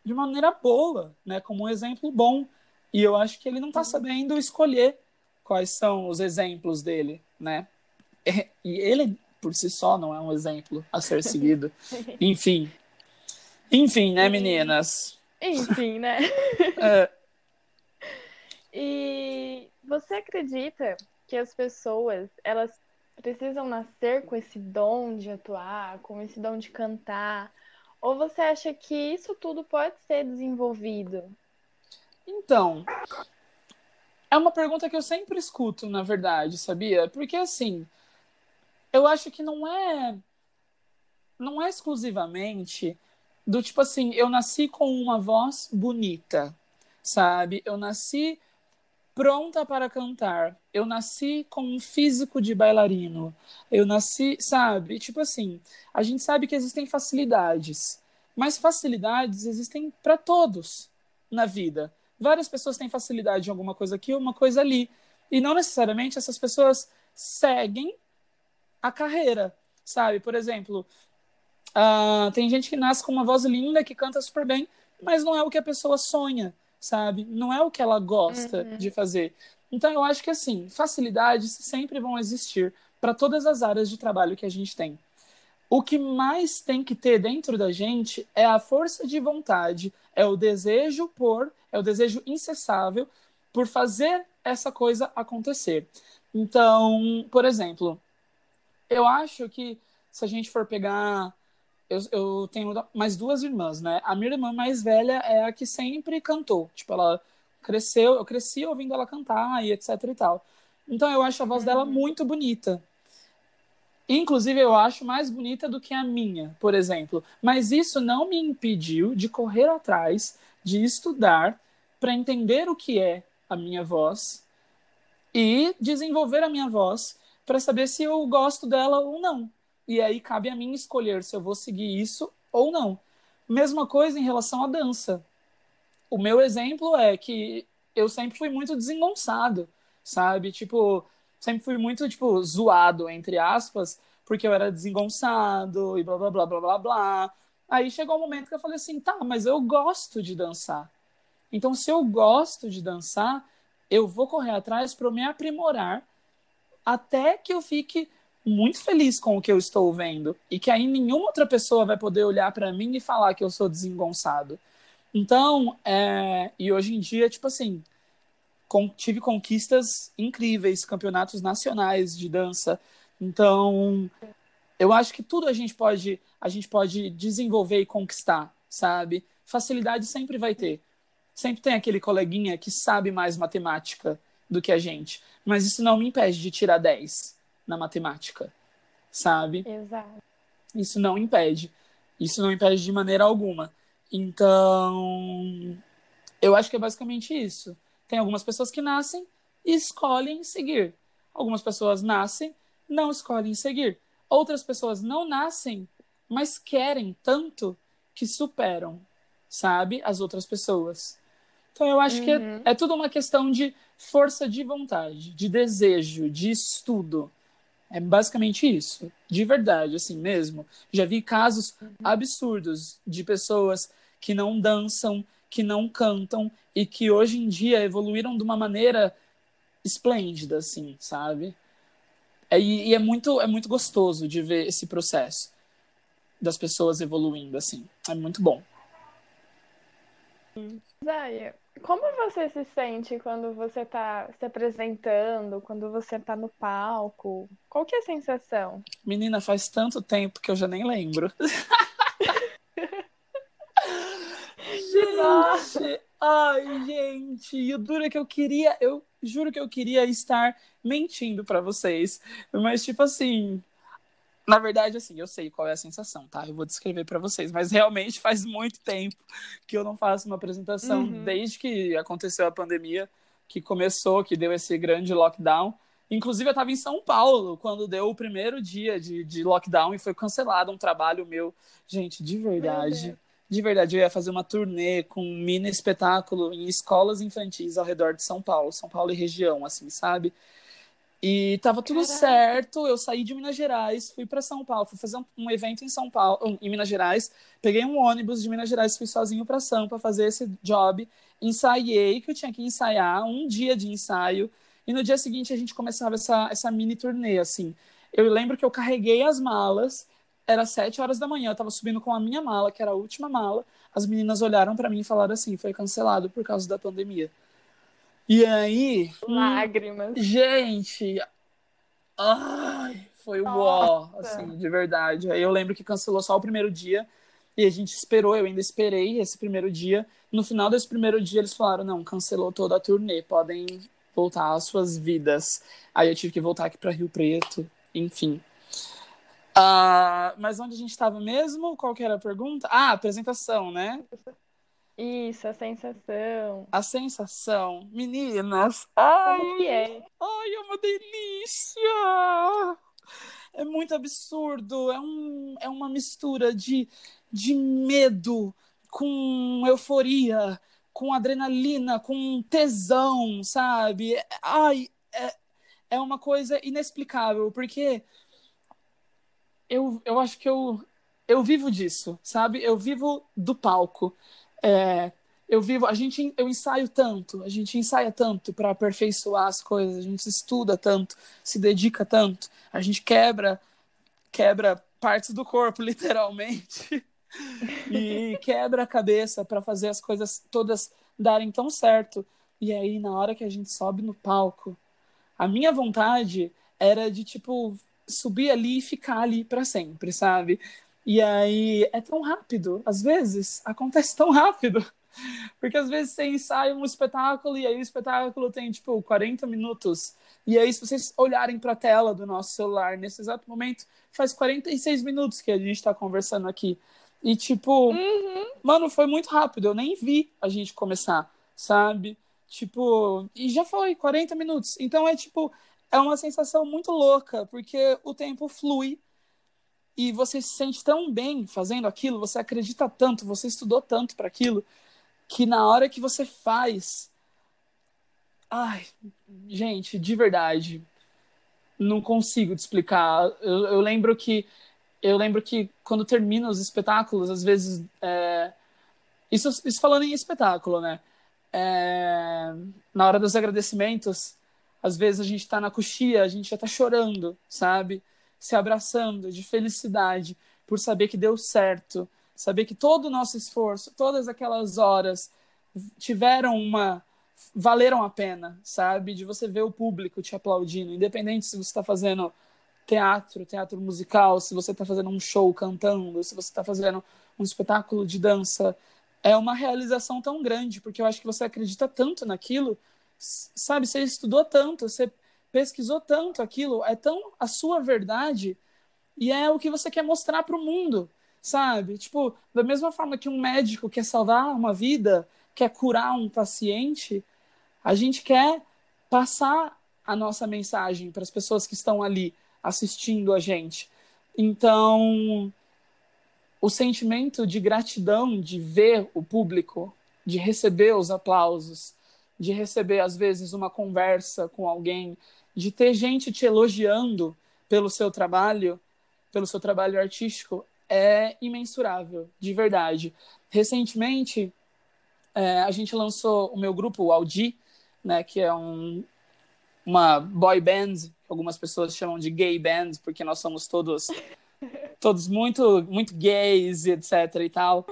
S4: de maneira boa, né, como um exemplo bom. E eu acho que ele não está sabendo escolher quais são os exemplos dele, né? E ele por si só não é um exemplo a ser seguido. (laughs) Enfim. Enfim, né, meninas?
S1: Enfim, né? (laughs) é. E você acredita que as pessoas, elas precisam nascer com esse dom de atuar, com esse dom de cantar, ou você acha que isso tudo pode ser desenvolvido?
S4: Então, é uma pergunta que eu sempre escuto, na verdade, sabia? Porque assim, eu acho que não é não é exclusivamente do tipo assim, eu nasci com uma voz bonita, sabe? Eu nasci pronta para cantar. Eu nasci com um físico de bailarino. Eu nasci, sabe? Tipo assim, a gente sabe que existem facilidades, mas facilidades existem para todos na vida. Várias pessoas têm facilidade em alguma coisa aqui, uma coisa ali. E não necessariamente essas pessoas seguem a carreira, sabe? Por exemplo, uh, tem gente que nasce com uma voz linda, que canta super bem, mas não é o que a pessoa sonha, sabe? Não é o que ela gosta uhum. de fazer. Então eu acho que assim, facilidades sempre vão existir para todas as áreas de trabalho que a gente tem. O que mais tem que ter dentro da gente é a força de vontade, é o desejo por, é o desejo incessável por fazer essa coisa acontecer. Então, por exemplo, eu acho que se a gente for pegar. Eu, eu tenho mais duas irmãs, né? A minha irmã mais velha é a que sempre cantou. Tipo, ela cresceu, eu cresci ouvindo ela cantar e etc e tal. Então eu acho a voz dela uhum. muito bonita. Inclusive, eu acho mais bonita do que a minha, por exemplo. Mas isso não me impediu de correr atrás, de estudar, para entender o que é a minha voz e desenvolver a minha voz para saber se eu gosto dela ou não. E aí cabe a mim escolher se eu vou seguir isso ou não. Mesma coisa em relação à dança. O meu exemplo é que eu sempre fui muito desengonçado, sabe? Tipo, sempre fui muito, tipo, zoado, entre aspas, porque eu era desengonçado e blá, blá, blá, blá, blá, blá. Aí chegou um momento que eu falei assim, tá, mas eu gosto de dançar. Então, se eu gosto de dançar, eu vou correr atrás para me aprimorar até que eu fique muito feliz com o que eu estou vendo e que aí nenhuma outra pessoa vai poder olhar para mim e falar que eu sou desengonçado. Então, é... e hoje em dia, tipo assim, tive conquistas incríveis, campeonatos nacionais de dança. Então, eu acho que tudo a gente pode a gente pode desenvolver e conquistar, sabe? Facilidade sempre vai ter. Sempre tem aquele coleguinha que sabe mais matemática do que a gente, mas isso não me impede de tirar 10 na matemática, sabe?
S1: Exato.
S4: Isso não impede. Isso não impede de maneira alguma. Então, eu acho que é basicamente isso. Tem algumas pessoas que nascem e escolhem seguir. Algumas pessoas nascem, não escolhem seguir. Outras pessoas não nascem, mas querem tanto que superam, sabe, as outras pessoas. Então eu acho uhum. que é, uhum. é tudo uma questão de força de vontade, de desejo, de estudo. É basicamente isso, de verdade, assim mesmo. Já vi casos absurdos de pessoas que não dançam, que não cantam e que hoje em dia evoluíram de uma maneira esplêndida, assim, sabe? É, e, é muito é muito gostoso de ver esse processo das pessoas evoluindo, assim. É muito bom.
S1: Zaya, como você se sente quando você está se apresentando, quando você está no palco? Qual que é a sensação?
S4: Menina, faz tanto tempo que eu já nem lembro. (laughs) gente, ai, gente, e o duro é que eu queria, eu juro que eu queria estar mentindo para vocês, mas tipo assim, na verdade, assim, eu sei qual é a sensação, tá? Eu vou descrever para vocês, mas realmente (laughs) faz muito tempo que eu não faço uma apresentação, uhum. desde que aconteceu a pandemia, que começou, que deu esse grande lockdown. Inclusive, eu estava em São Paulo quando deu o primeiro dia de, de lockdown e foi cancelado um trabalho meu. Gente, de verdade, de verdade, eu ia fazer uma turnê com um mini espetáculo em escolas infantis ao redor de São Paulo, São Paulo e região, assim, sabe? E tava tudo Caraca. certo. Eu saí de Minas Gerais, fui para São Paulo, fui fazer um, um, evento em São Paulo, em Minas Gerais. Peguei um ônibus de Minas Gerais, fui sozinho para Sampa fazer esse job. Ensaiei, que eu tinha que ensaiar, um dia de ensaio. E no dia seguinte a gente começava essa, essa mini turnê, assim. Eu lembro que eu carreguei as malas, era sete horas da manhã, eu tava subindo com a minha mala, que era a última mala. As meninas olharam para mim e falaram assim: foi cancelado por causa da pandemia. E aí.
S1: Lágrimas.
S4: Gente. Ai, foi o ó, assim, de verdade. Aí eu lembro que cancelou só o primeiro dia. E a gente esperou, eu ainda esperei esse primeiro dia. No final desse primeiro dia, eles falaram: não, cancelou toda a turnê, podem voltar às suas vidas. Aí eu tive que voltar aqui para Rio Preto, enfim. Uh, mas onde a gente estava mesmo? Qual que era a pergunta? Ah, apresentação, né?
S1: Isso, a sensação.
S4: A sensação. Meninas. Ai,
S1: Como que é?
S4: Ai, é uma delícia! É muito absurdo. É, um, é uma mistura de, de medo com euforia, com adrenalina, com tesão, sabe? Ai, é, é uma coisa inexplicável, porque eu, eu acho que eu, eu vivo disso, sabe? Eu vivo do palco. É, eu vivo, a gente, eu ensaio tanto, a gente ensaia tanto para aperfeiçoar as coisas, a gente estuda tanto, se dedica tanto, a gente quebra, quebra partes do corpo, (laughs) literalmente, e quebra a cabeça para fazer as coisas todas darem tão certo. E aí, na hora que a gente sobe no palco, a minha vontade era de, tipo, subir ali e ficar ali para sempre, sabe? E aí é tão rápido, às vezes acontece tão rápido. (laughs) Porque às vezes você ensaia um espetáculo e aí o espetáculo tem tipo 40 minutos. E aí, se vocês olharem para a tela do nosso celular nesse exato momento, faz 46 minutos que a gente está conversando aqui. E tipo,
S1: Uhum.
S4: mano, foi muito rápido, eu nem vi a gente começar, sabe? Tipo, e já foi 40 minutos. Então é tipo, é uma sensação muito louca, porque o tempo flui e você se sente tão bem fazendo aquilo, você acredita tanto, você estudou tanto para aquilo, que na hora que você faz. Ai, gente, de verdade, não consigo te explicar. Eu, eu lembro que eu lembro que quando termina os espetáculos, às vezes. É... Isso, isso falando em espetáculo, né? É... Na hora dos agradecimentos, às vezes a gente tá na coxia, a gente já tá chorando, sabe? Se abraçando de felicidade por saber que deu certo, saber que todo o nosso esforço, todas aquelas horas tiveram uma. valeram a pena, sabe? De você ver o público te aplaudindo, independente se você está fazendo teatro, teatro musical, se você está fazendo um show cantando, se você está fazendo um espetáculo de dança, é uma realização tão grande, porque eu acho que você acredita tanto naquilo, sabe? Você estudou tanto, você pesquisou tanto aquilo, é tão a sua verdade e é o que você quer mostrar para o mundo, sabe? Tipo, da mesma forma que um médico quer salvar uma vida, quer curar um paciente, a gente quer passar a nossa mensagem para as pessoas que estão ali assistindo a gente. Então, o sentimento de gratidão de ver o público, de receber os aplausos, de receber às vezes uma conversa com alguém, de ter gente te elogiando pelo seu trabalho, pelo seu trabalho artístico, é imensurável, de verdade. Recentemente, é, a gente lançou o meu grupo, o Audi, né, que é um, uma boy band, algumas pessoas chamam de gay band, porque nós somos todos todos muito muito gays, etc e tal.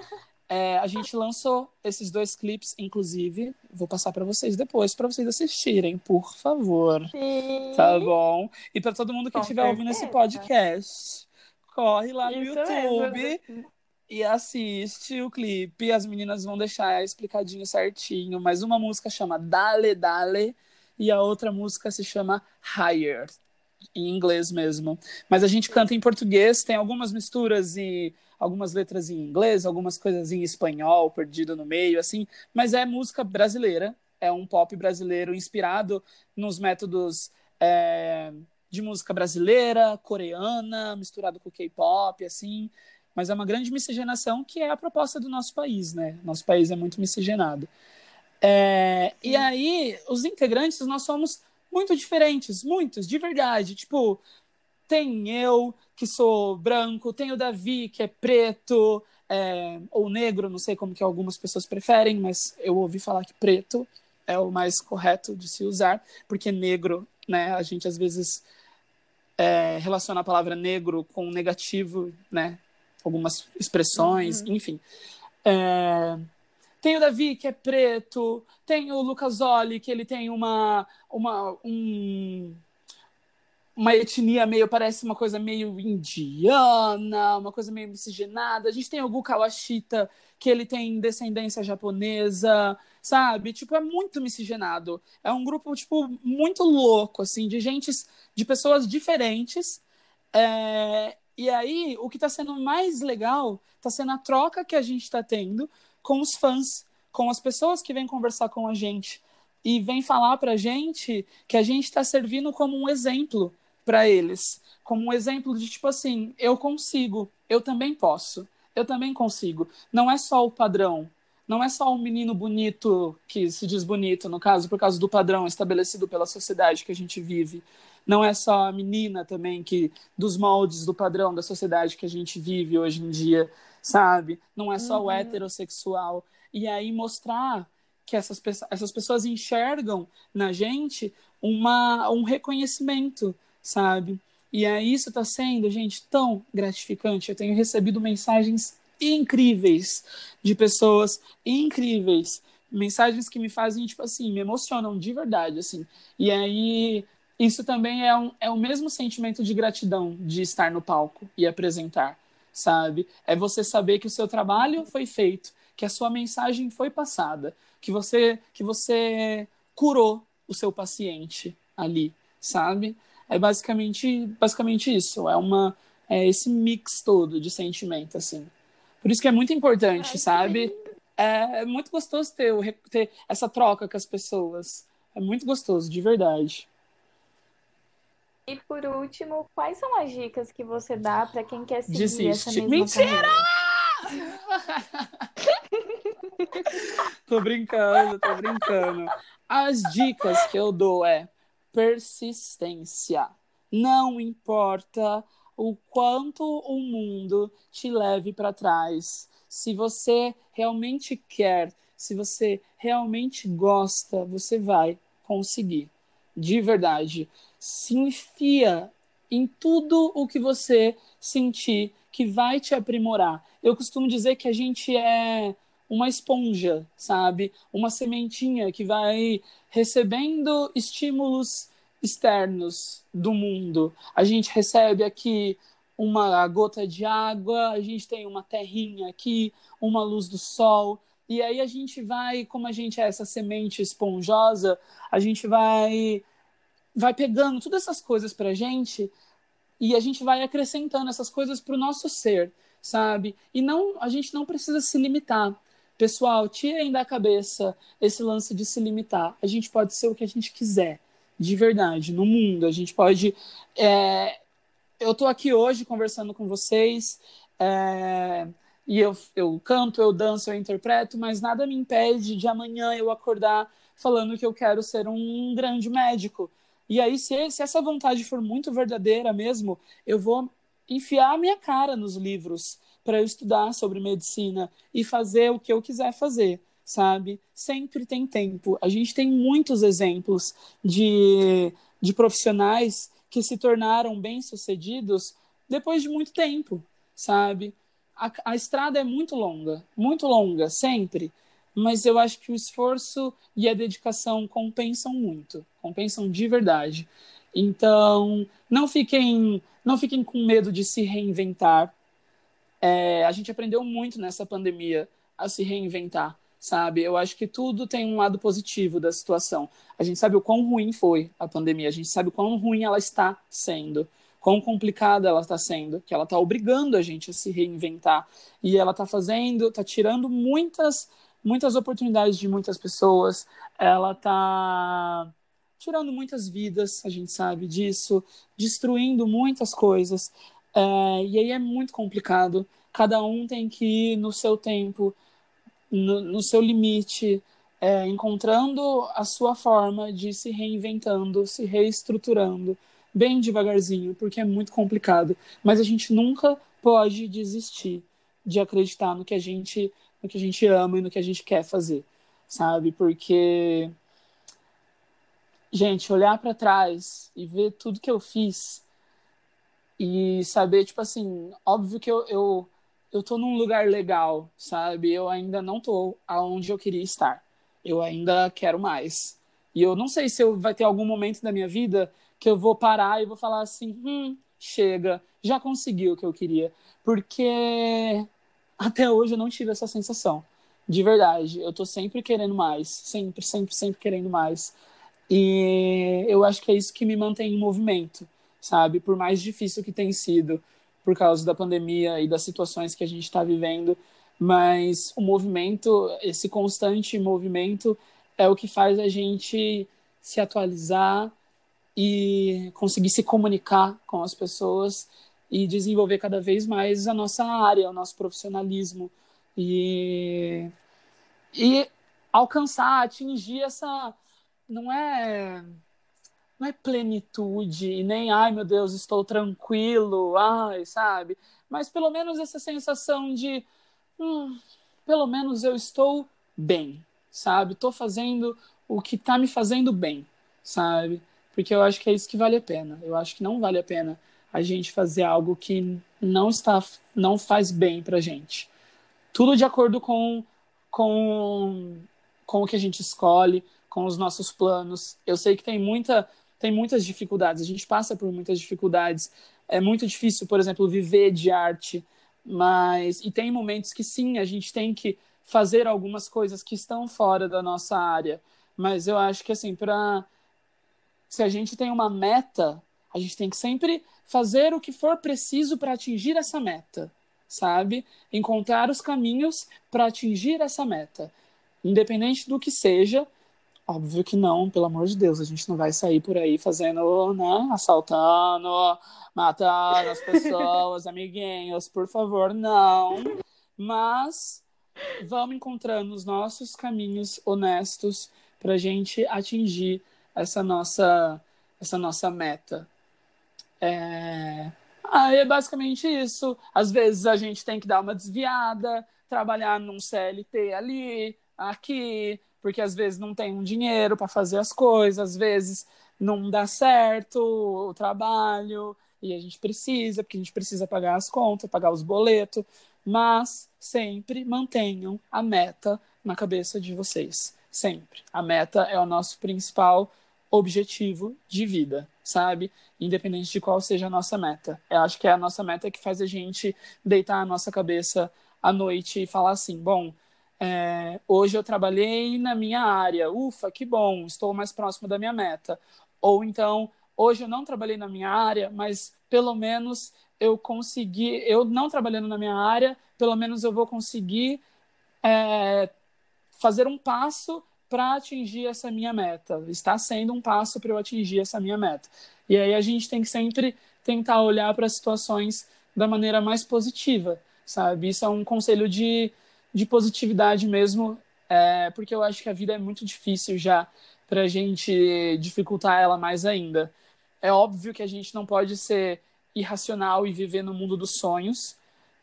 S4: É, a gente lançou esses dois clipes, inclusive, vou passar para vocês depois para vocês assistirem, por favor.
S1: Sim.
S4: Tá bom? E para todo mundo que estiver ouvindo esse podcast, corre lá no
S1: Isso
S4: YouTube
S1: mesmo.
S4: e assiste o clipe. As meninas vão deixar explicadinho certinho. Mas uma música chama Dale Dale e a outra música se chama Higher, em inglês mesmo. Mas a gente canta em português, tem algumas misturas e algumas letras em inglês, algumas coisas em espanhol perdido no meio, assim. Mas é música brasileira, é um pop brasileiro inspirado nos métodos. é, de música brasileira, coreana, misturado com K-pop, assim, mas é uma grande miscigenação que é a proposta do nosso país, né? Nosso país é muito miscigenado. É, e aí, os integrantes, nós somos muito diferentes, muitos, de verdade. Tipo, tem eu, que sou branco, tem o Davi, que é preto, é, ou negro, não sei como que algumas pessoas preferem, mas eu ouvi falar que preto é o mais correto de se usar, porque negro, né, a gente às vezes é, relaciona a palavra negro com negativo, né, algumas expressões, enfim. É, tem o Davi, que é preto, tem o Lucas Oli, que ele tem uma, uma um, uma etnia meio, parece uma coisa meio indiana, uma coisa meio miscigenada. A gente tem o Gu Kawashita, que ele tem descendência japonesa, sabe? Tipo, é muito miscigenado. É um grupo, tipo, muito louco, assim, de gente, de pessoas diferentes. É... E aí, o que está sendo mais legal está sendo a troca que a gente está tendo com os fãs, com as pessoas que vêm conversar com a gente e vêm falar para a gente que a gente está servindo como um exemplo para eles, como um exemplo de tipo assim, eu consigo, eu também posso, eu também consigo. Não é só o padrão, não é só um menino bonito que se diz bonito, no caso, por causa do padrão estabelecido pela sociedade que a gente vive. Não é só a menina também que dos moldes do padrão da sociedade que a gente vive hoje em dia, sabe? Não é só uhum. o heterossexual. E aí mostrar que essas, essas pessoas enxergam na gente uma, um reconhecimento sabe? E aí isso está sendo, gente, tão gratificante. Eu tenho recebido mensagens incríveis de pessoas incríveis, mensagens que me fazem tipo assim, me emocionam de verdade, assim. E aí isso também é, um, é o mesmo sentimento de gratidão de estar no palco e apresentar, sabe? É você saber que o seu trabalho foi feito, que a sua mensagem foi passada, que você que você curou o seu paciente ali, sabe? É basicamente, basicamente isso. É uma é esse mix todo de sentimento, assim. Por isso que é muito importante, Ai, sabe? É, é, muito gostoso ter, ter essa troca com as pessoas. É muito gostoso, de verdade.
S2: E por último, quais são as dicas que você dá para quem quer seguir Desiste. essa mesma
S4: Mentira! tô brincando, tô brincando. As dicas que eu dou é persistência. Não importa o quanto o mundo te leve para trás. Se você realmente quer, se você realmente gosta, você vai conseguir. De verdade. Se enfia em tudo o que você sentir que vai te aprimorar. Eu costumo dizer que a gente é uma esponja, sabe? Uma sementinha que vai recebendo estímulos externos do mundo. A gente recebe aqui uma gota de água, a gente tem uma terrinha aqui, uma luz do sol, e aí a gente vai, como a gente é essa semente esponjosa, a gente vai vai pegando todas essas coisas pra gente e a gente vai acrescentando essas coisas pro nosso ser, sabe? E não a gente não precisa se limitar. Pessoal, tirem da cabeça esse lance de se limitar. A gente pode ser o que a gente quiser, de verdade, no mundo. A gente pode. É... Eu estou aqui hoje conversando com vocês. É... E eu, eu canto, eu danço, eu interpreto, mas nada me impede de amanhã eu acordar falando que eu quero ser um grande médico. E aí, se, se essa vontade for muito verdadeira mesmo, eu vou enfiar a minha cara nos livros para eu estudar sobre medicina e fazer o que eu quiser fazer, sabe? Sempre tem tempo. A gente tem muitos exemplos de, de profissionais que se tornaram bem-sucedidos depois de muito tempo, sabe? A, a estrada é muito longa, muito longa, sempre. Mas eu acho que o esforço e a dedicação compensam muito, compensam de verdade. Então, não fiquem, não fiquem com medo de se reinventar, é, a gente aprendeu muito nessa pandemia a se reinventar, sabe? Eu acho que tudo tem um lado positivo da situação. A gente sabe o quão ruim foi a pandemia, a gente sabe o quão ruim ela está sendo, quão complicada ela está sendo, que ela está obrigando a gente a se reinventar e ela está fazendo, está tirando muitas muitas oportunidades de muitas pessoas, ela está tirando muitas vidas, a gente sabe disso, destruindo muitas coisas. É, e aí é muito complicado. Cada um tem que ir no seu tempo, no, no seu limite, é, encontrando a sua forma de se reinventando, se reestruturando, bem devagarzinho, porque é muito complicado. Mas a gente nunca pode desistir de acreditar no que a gente, no que a gente ama e no que a gente quer fazer, sabe? Porque gente, olhar para trás e ver tudo que eu fiz e saber, tipo assim, óbvio que eu, eu, eu tô num lugar legal, sabe? Eu ainda não tô aonde eu queria estar. Eu ainda quero mais. E eu não sei se eu vai ter algum momento da minha vida que eu vou parar e vou falar assim, hum, chega, já consegui o que eu queria. Porque até hoje eu não tive essa sensação. De verdade, eu tô sempre querendo mais, sempre, sempre, sempre querendo mais. E eu acho que é isso que me mantém em movimento, sabe? Por mais difícil que tem sido, por causa da pandemia e das situações que a gente está vivendo, mas o movimento, esse constante movimento, é o que faz a gente se atualizar e conseguir se comunicar com as pessoas e desenvolver cada vez mais a nossa área, o nosso profissionalismo e, e alcançar, atingir essa não é não é plenitude e nem ai meu Deus estou tranquilo, ai sabe, mas pelo menos essa sensação de hum, pelo menos eu estou bem, sabe? Estou fazendo o que está me fazendo bem, sabe? Porque eu acho que é isso que vale a pena. Eu acho que não vale a pena a gente fazer algo que não está, não faz bem para gente. Tudo de acordo com, com, com o que a gente escolhe, com os nossos planos. Eu sei que tem muita tem muitas dificuldades. A gente passa por muitas dificuldades. É muito difícil, por exemplo, viver de arte, mas e tem momentos que sim, a gente tem que fazer algumas coisas que estão fora da nossa área. Mas eu acho que assim, para se a gente tem uma meta, a gente tem que sempre fazer o que for preciso para atingir essa meta, sabe? Encontrar os caminhos para atingir essa meta. Independente do que seja, óbvio que não, pelo amor de Deus, a gente não vai sair por aí fazendo, né, assaltando, matando as pessoas, (laughs) amiguinhos, por favor, não. Mas vamos encontrando os nossos caminhos honestos para a gente atingir essa nossa essa nossa meta, é... Aí é basicamente isso. Às vezes a gente tem que dar uma desviada, trabalhar num CLT ali, aqui, porque às vezes não tem um dinheiro para fazer as coisas, às vezes não dá certo o trabalho e a gente precisa, porque a gente precisa pagar as contas, pagar os boletos, mas sempre mantenham a meta na cabeça de vocês, sempre. A meta é o nosso principal objetivo de vida, sabe? Independente de qual seja a nossa meta. Eu acho que é a nossa meta que faz a gente deitar a nossa cabeça à noite e falar assim: bom, é, hoje eu trabalhei na minha área, ufa, que bom, estou mais próximo da minha meta. Ou então, hoje eu não trabalhei na minha área, mas pelo menos eu consegui, eu não trabalhando na minha área, pelo menos eu vou conseguir é, fazer um passo para atingir essa minha meta. Está sendo um passo para eu atingir essa minha meta. E aí a gente tem que sempre tentar olhar para as situações da maneira mais positiva, sabe? Isso é um conselho de, de positividade mesmo, é, porque eu acho que a vida é muito difícil já para a gente dificultar ela mais ainda. É óbvio que a gente não pode ser irracional e viver no mundo dos sonhos,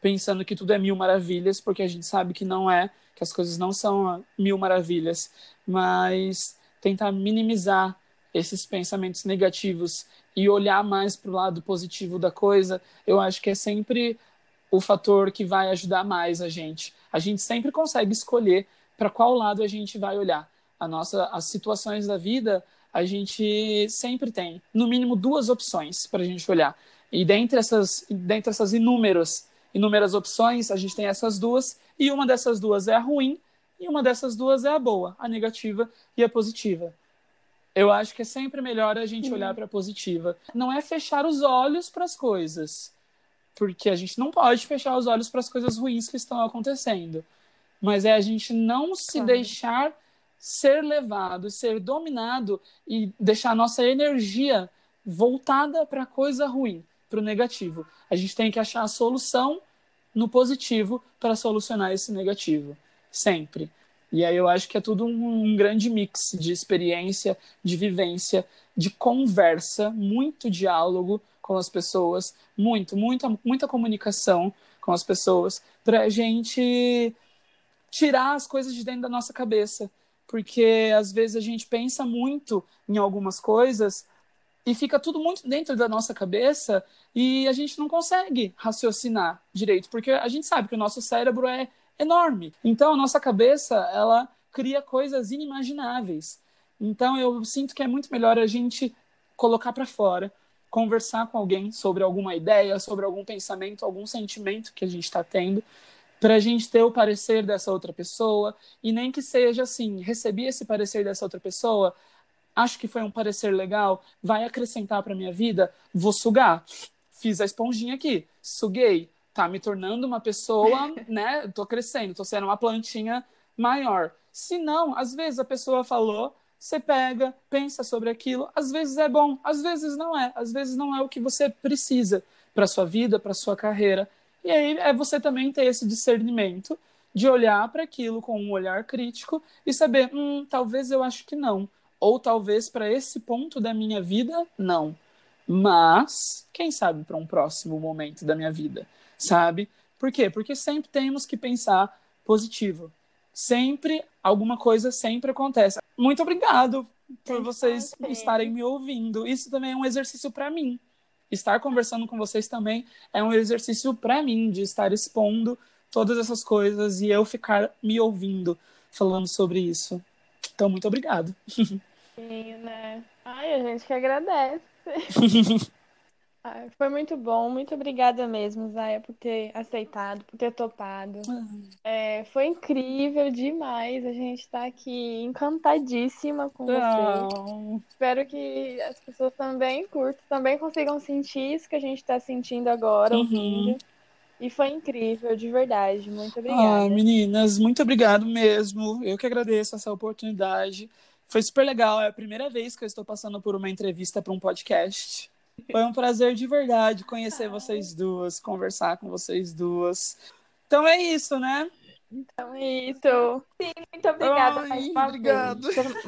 S4: pensando que tudo é mil maravilhas, porque a gente sabe que não é, que as coisas não são mil maravilhas mas tentar minimizar esses pensamentos negativos e olhar mais para o lado positivo da coisa, eu acho que é sempre o fator que vai ajudar mais a gente. A gente sempre consegue escolher para qual lado a gente vai olhar. A nossa, as situações da vida, a gente sempre tem, no mínimo, duas opções para a gente olhar. E dentre essas, dentre essas inúmeras, inúmeras opções, a gente tem essas duas, e uma dessas duas é a ruim, e uma dessas duas é a boa, a negativa e a positiva. Eu acho que é sempre melhor a gente olhar para a positiva. Não é fechar os olhos para as coisas, porque a gente não pode fechar os olhos para as coisas ruins que estão acontecendo. Mas é a gente não se claro. deixar ser levado, ser dominado e deixar a nossa energia voltada para a coisa ruim, para o negativo. A gente tem que achar a solução no positivo para solucionar esse negativo sempre. E aí eu acho que é tudo um, um grande mix de experiência, de vivência, de conversa, muito diálogo com as pessoas, muito, muita, muita comunicação com as pessoas, para a gente tirar as coisas de dentro da nossa cabeça. Porque às vezes a gente pensa muito em algumas coisas e fica tudo muito dentro da nossa cabeça e a gente não consegue raciocinar direito, porque a gente sabe que o nosso cérebro é enorme. Então, a nossa cabeça, ela cria coisas inimagináveis. Então, eu sinto que é muito melhor a gente colocar para fora, conversar com alguém sobre alguma ideia, sobre algum pensamento, algum sentimento que a gente está tendo, para a gente ter o parecer dessa outra pessoa, e nem que seja assim, recebi esse parecer dessa outra pessoa, acho que foi um parecer legal, vai acrescentar para minha vida, vou sugar. Fiz a esponjinha aqui, suguei, tá me tornando uma pessoa, (laughs) né? Tô crescendo, tô sendo uma plantinha maior. Se não, às vezes a pessoa falou, você pega, pensa sobre aquilo, às vezes é bom, às vezes não é, às vezes não é o que você precisa para sua vida, para sua carreira. E aí é você também ter esse discernimento de olhar para aquilo com um olhar crítico e saber, hum, talvez eu acho que não, ou talvez para esse ponto da minha vida não. Mas quem sabe para um próximo momento da minha vida, sabe? Por quê? Porque sempre temos que pensar positivo. Sempre alguma coisa sempre acontece. Muito obrigado por vocês estarem me ouvindo. Isso também é um exercício para mim estar conversando com vocês também é um exercício para mim de estar expondo todas essas coisas e eu ficar me ouvindo falando sobre isso. Então, muito obrigado.
S1: Sim, né? Ai, a gente que agradece. (laughs) foi muito bom, muito obrigada mesmo, Zaya, por ter aceitado, por ter topado. Ah. É, foi incrível demais. A gente está aqui encantadíssima com você. Espero que as pessoas também curtam, também consigam sentir isso que a gente está sentindo agora, uhum. ouvindo. E foi incrível, de verdade. Muito obrigada.
S4: Ah, meninas, muito obrigado mesmo. Eu que agradeço essa oportunidade. Foi super legal. É a primeira vez que eu estou passando por uma entrevista para um podcast. Foi um prazer de verdade conhecer vocês duas, conversar com vocês duas. Então é isso, né?
S1: Então é isso.
S2: Sim, muito obrigada Ai, mais
S4: obrigado.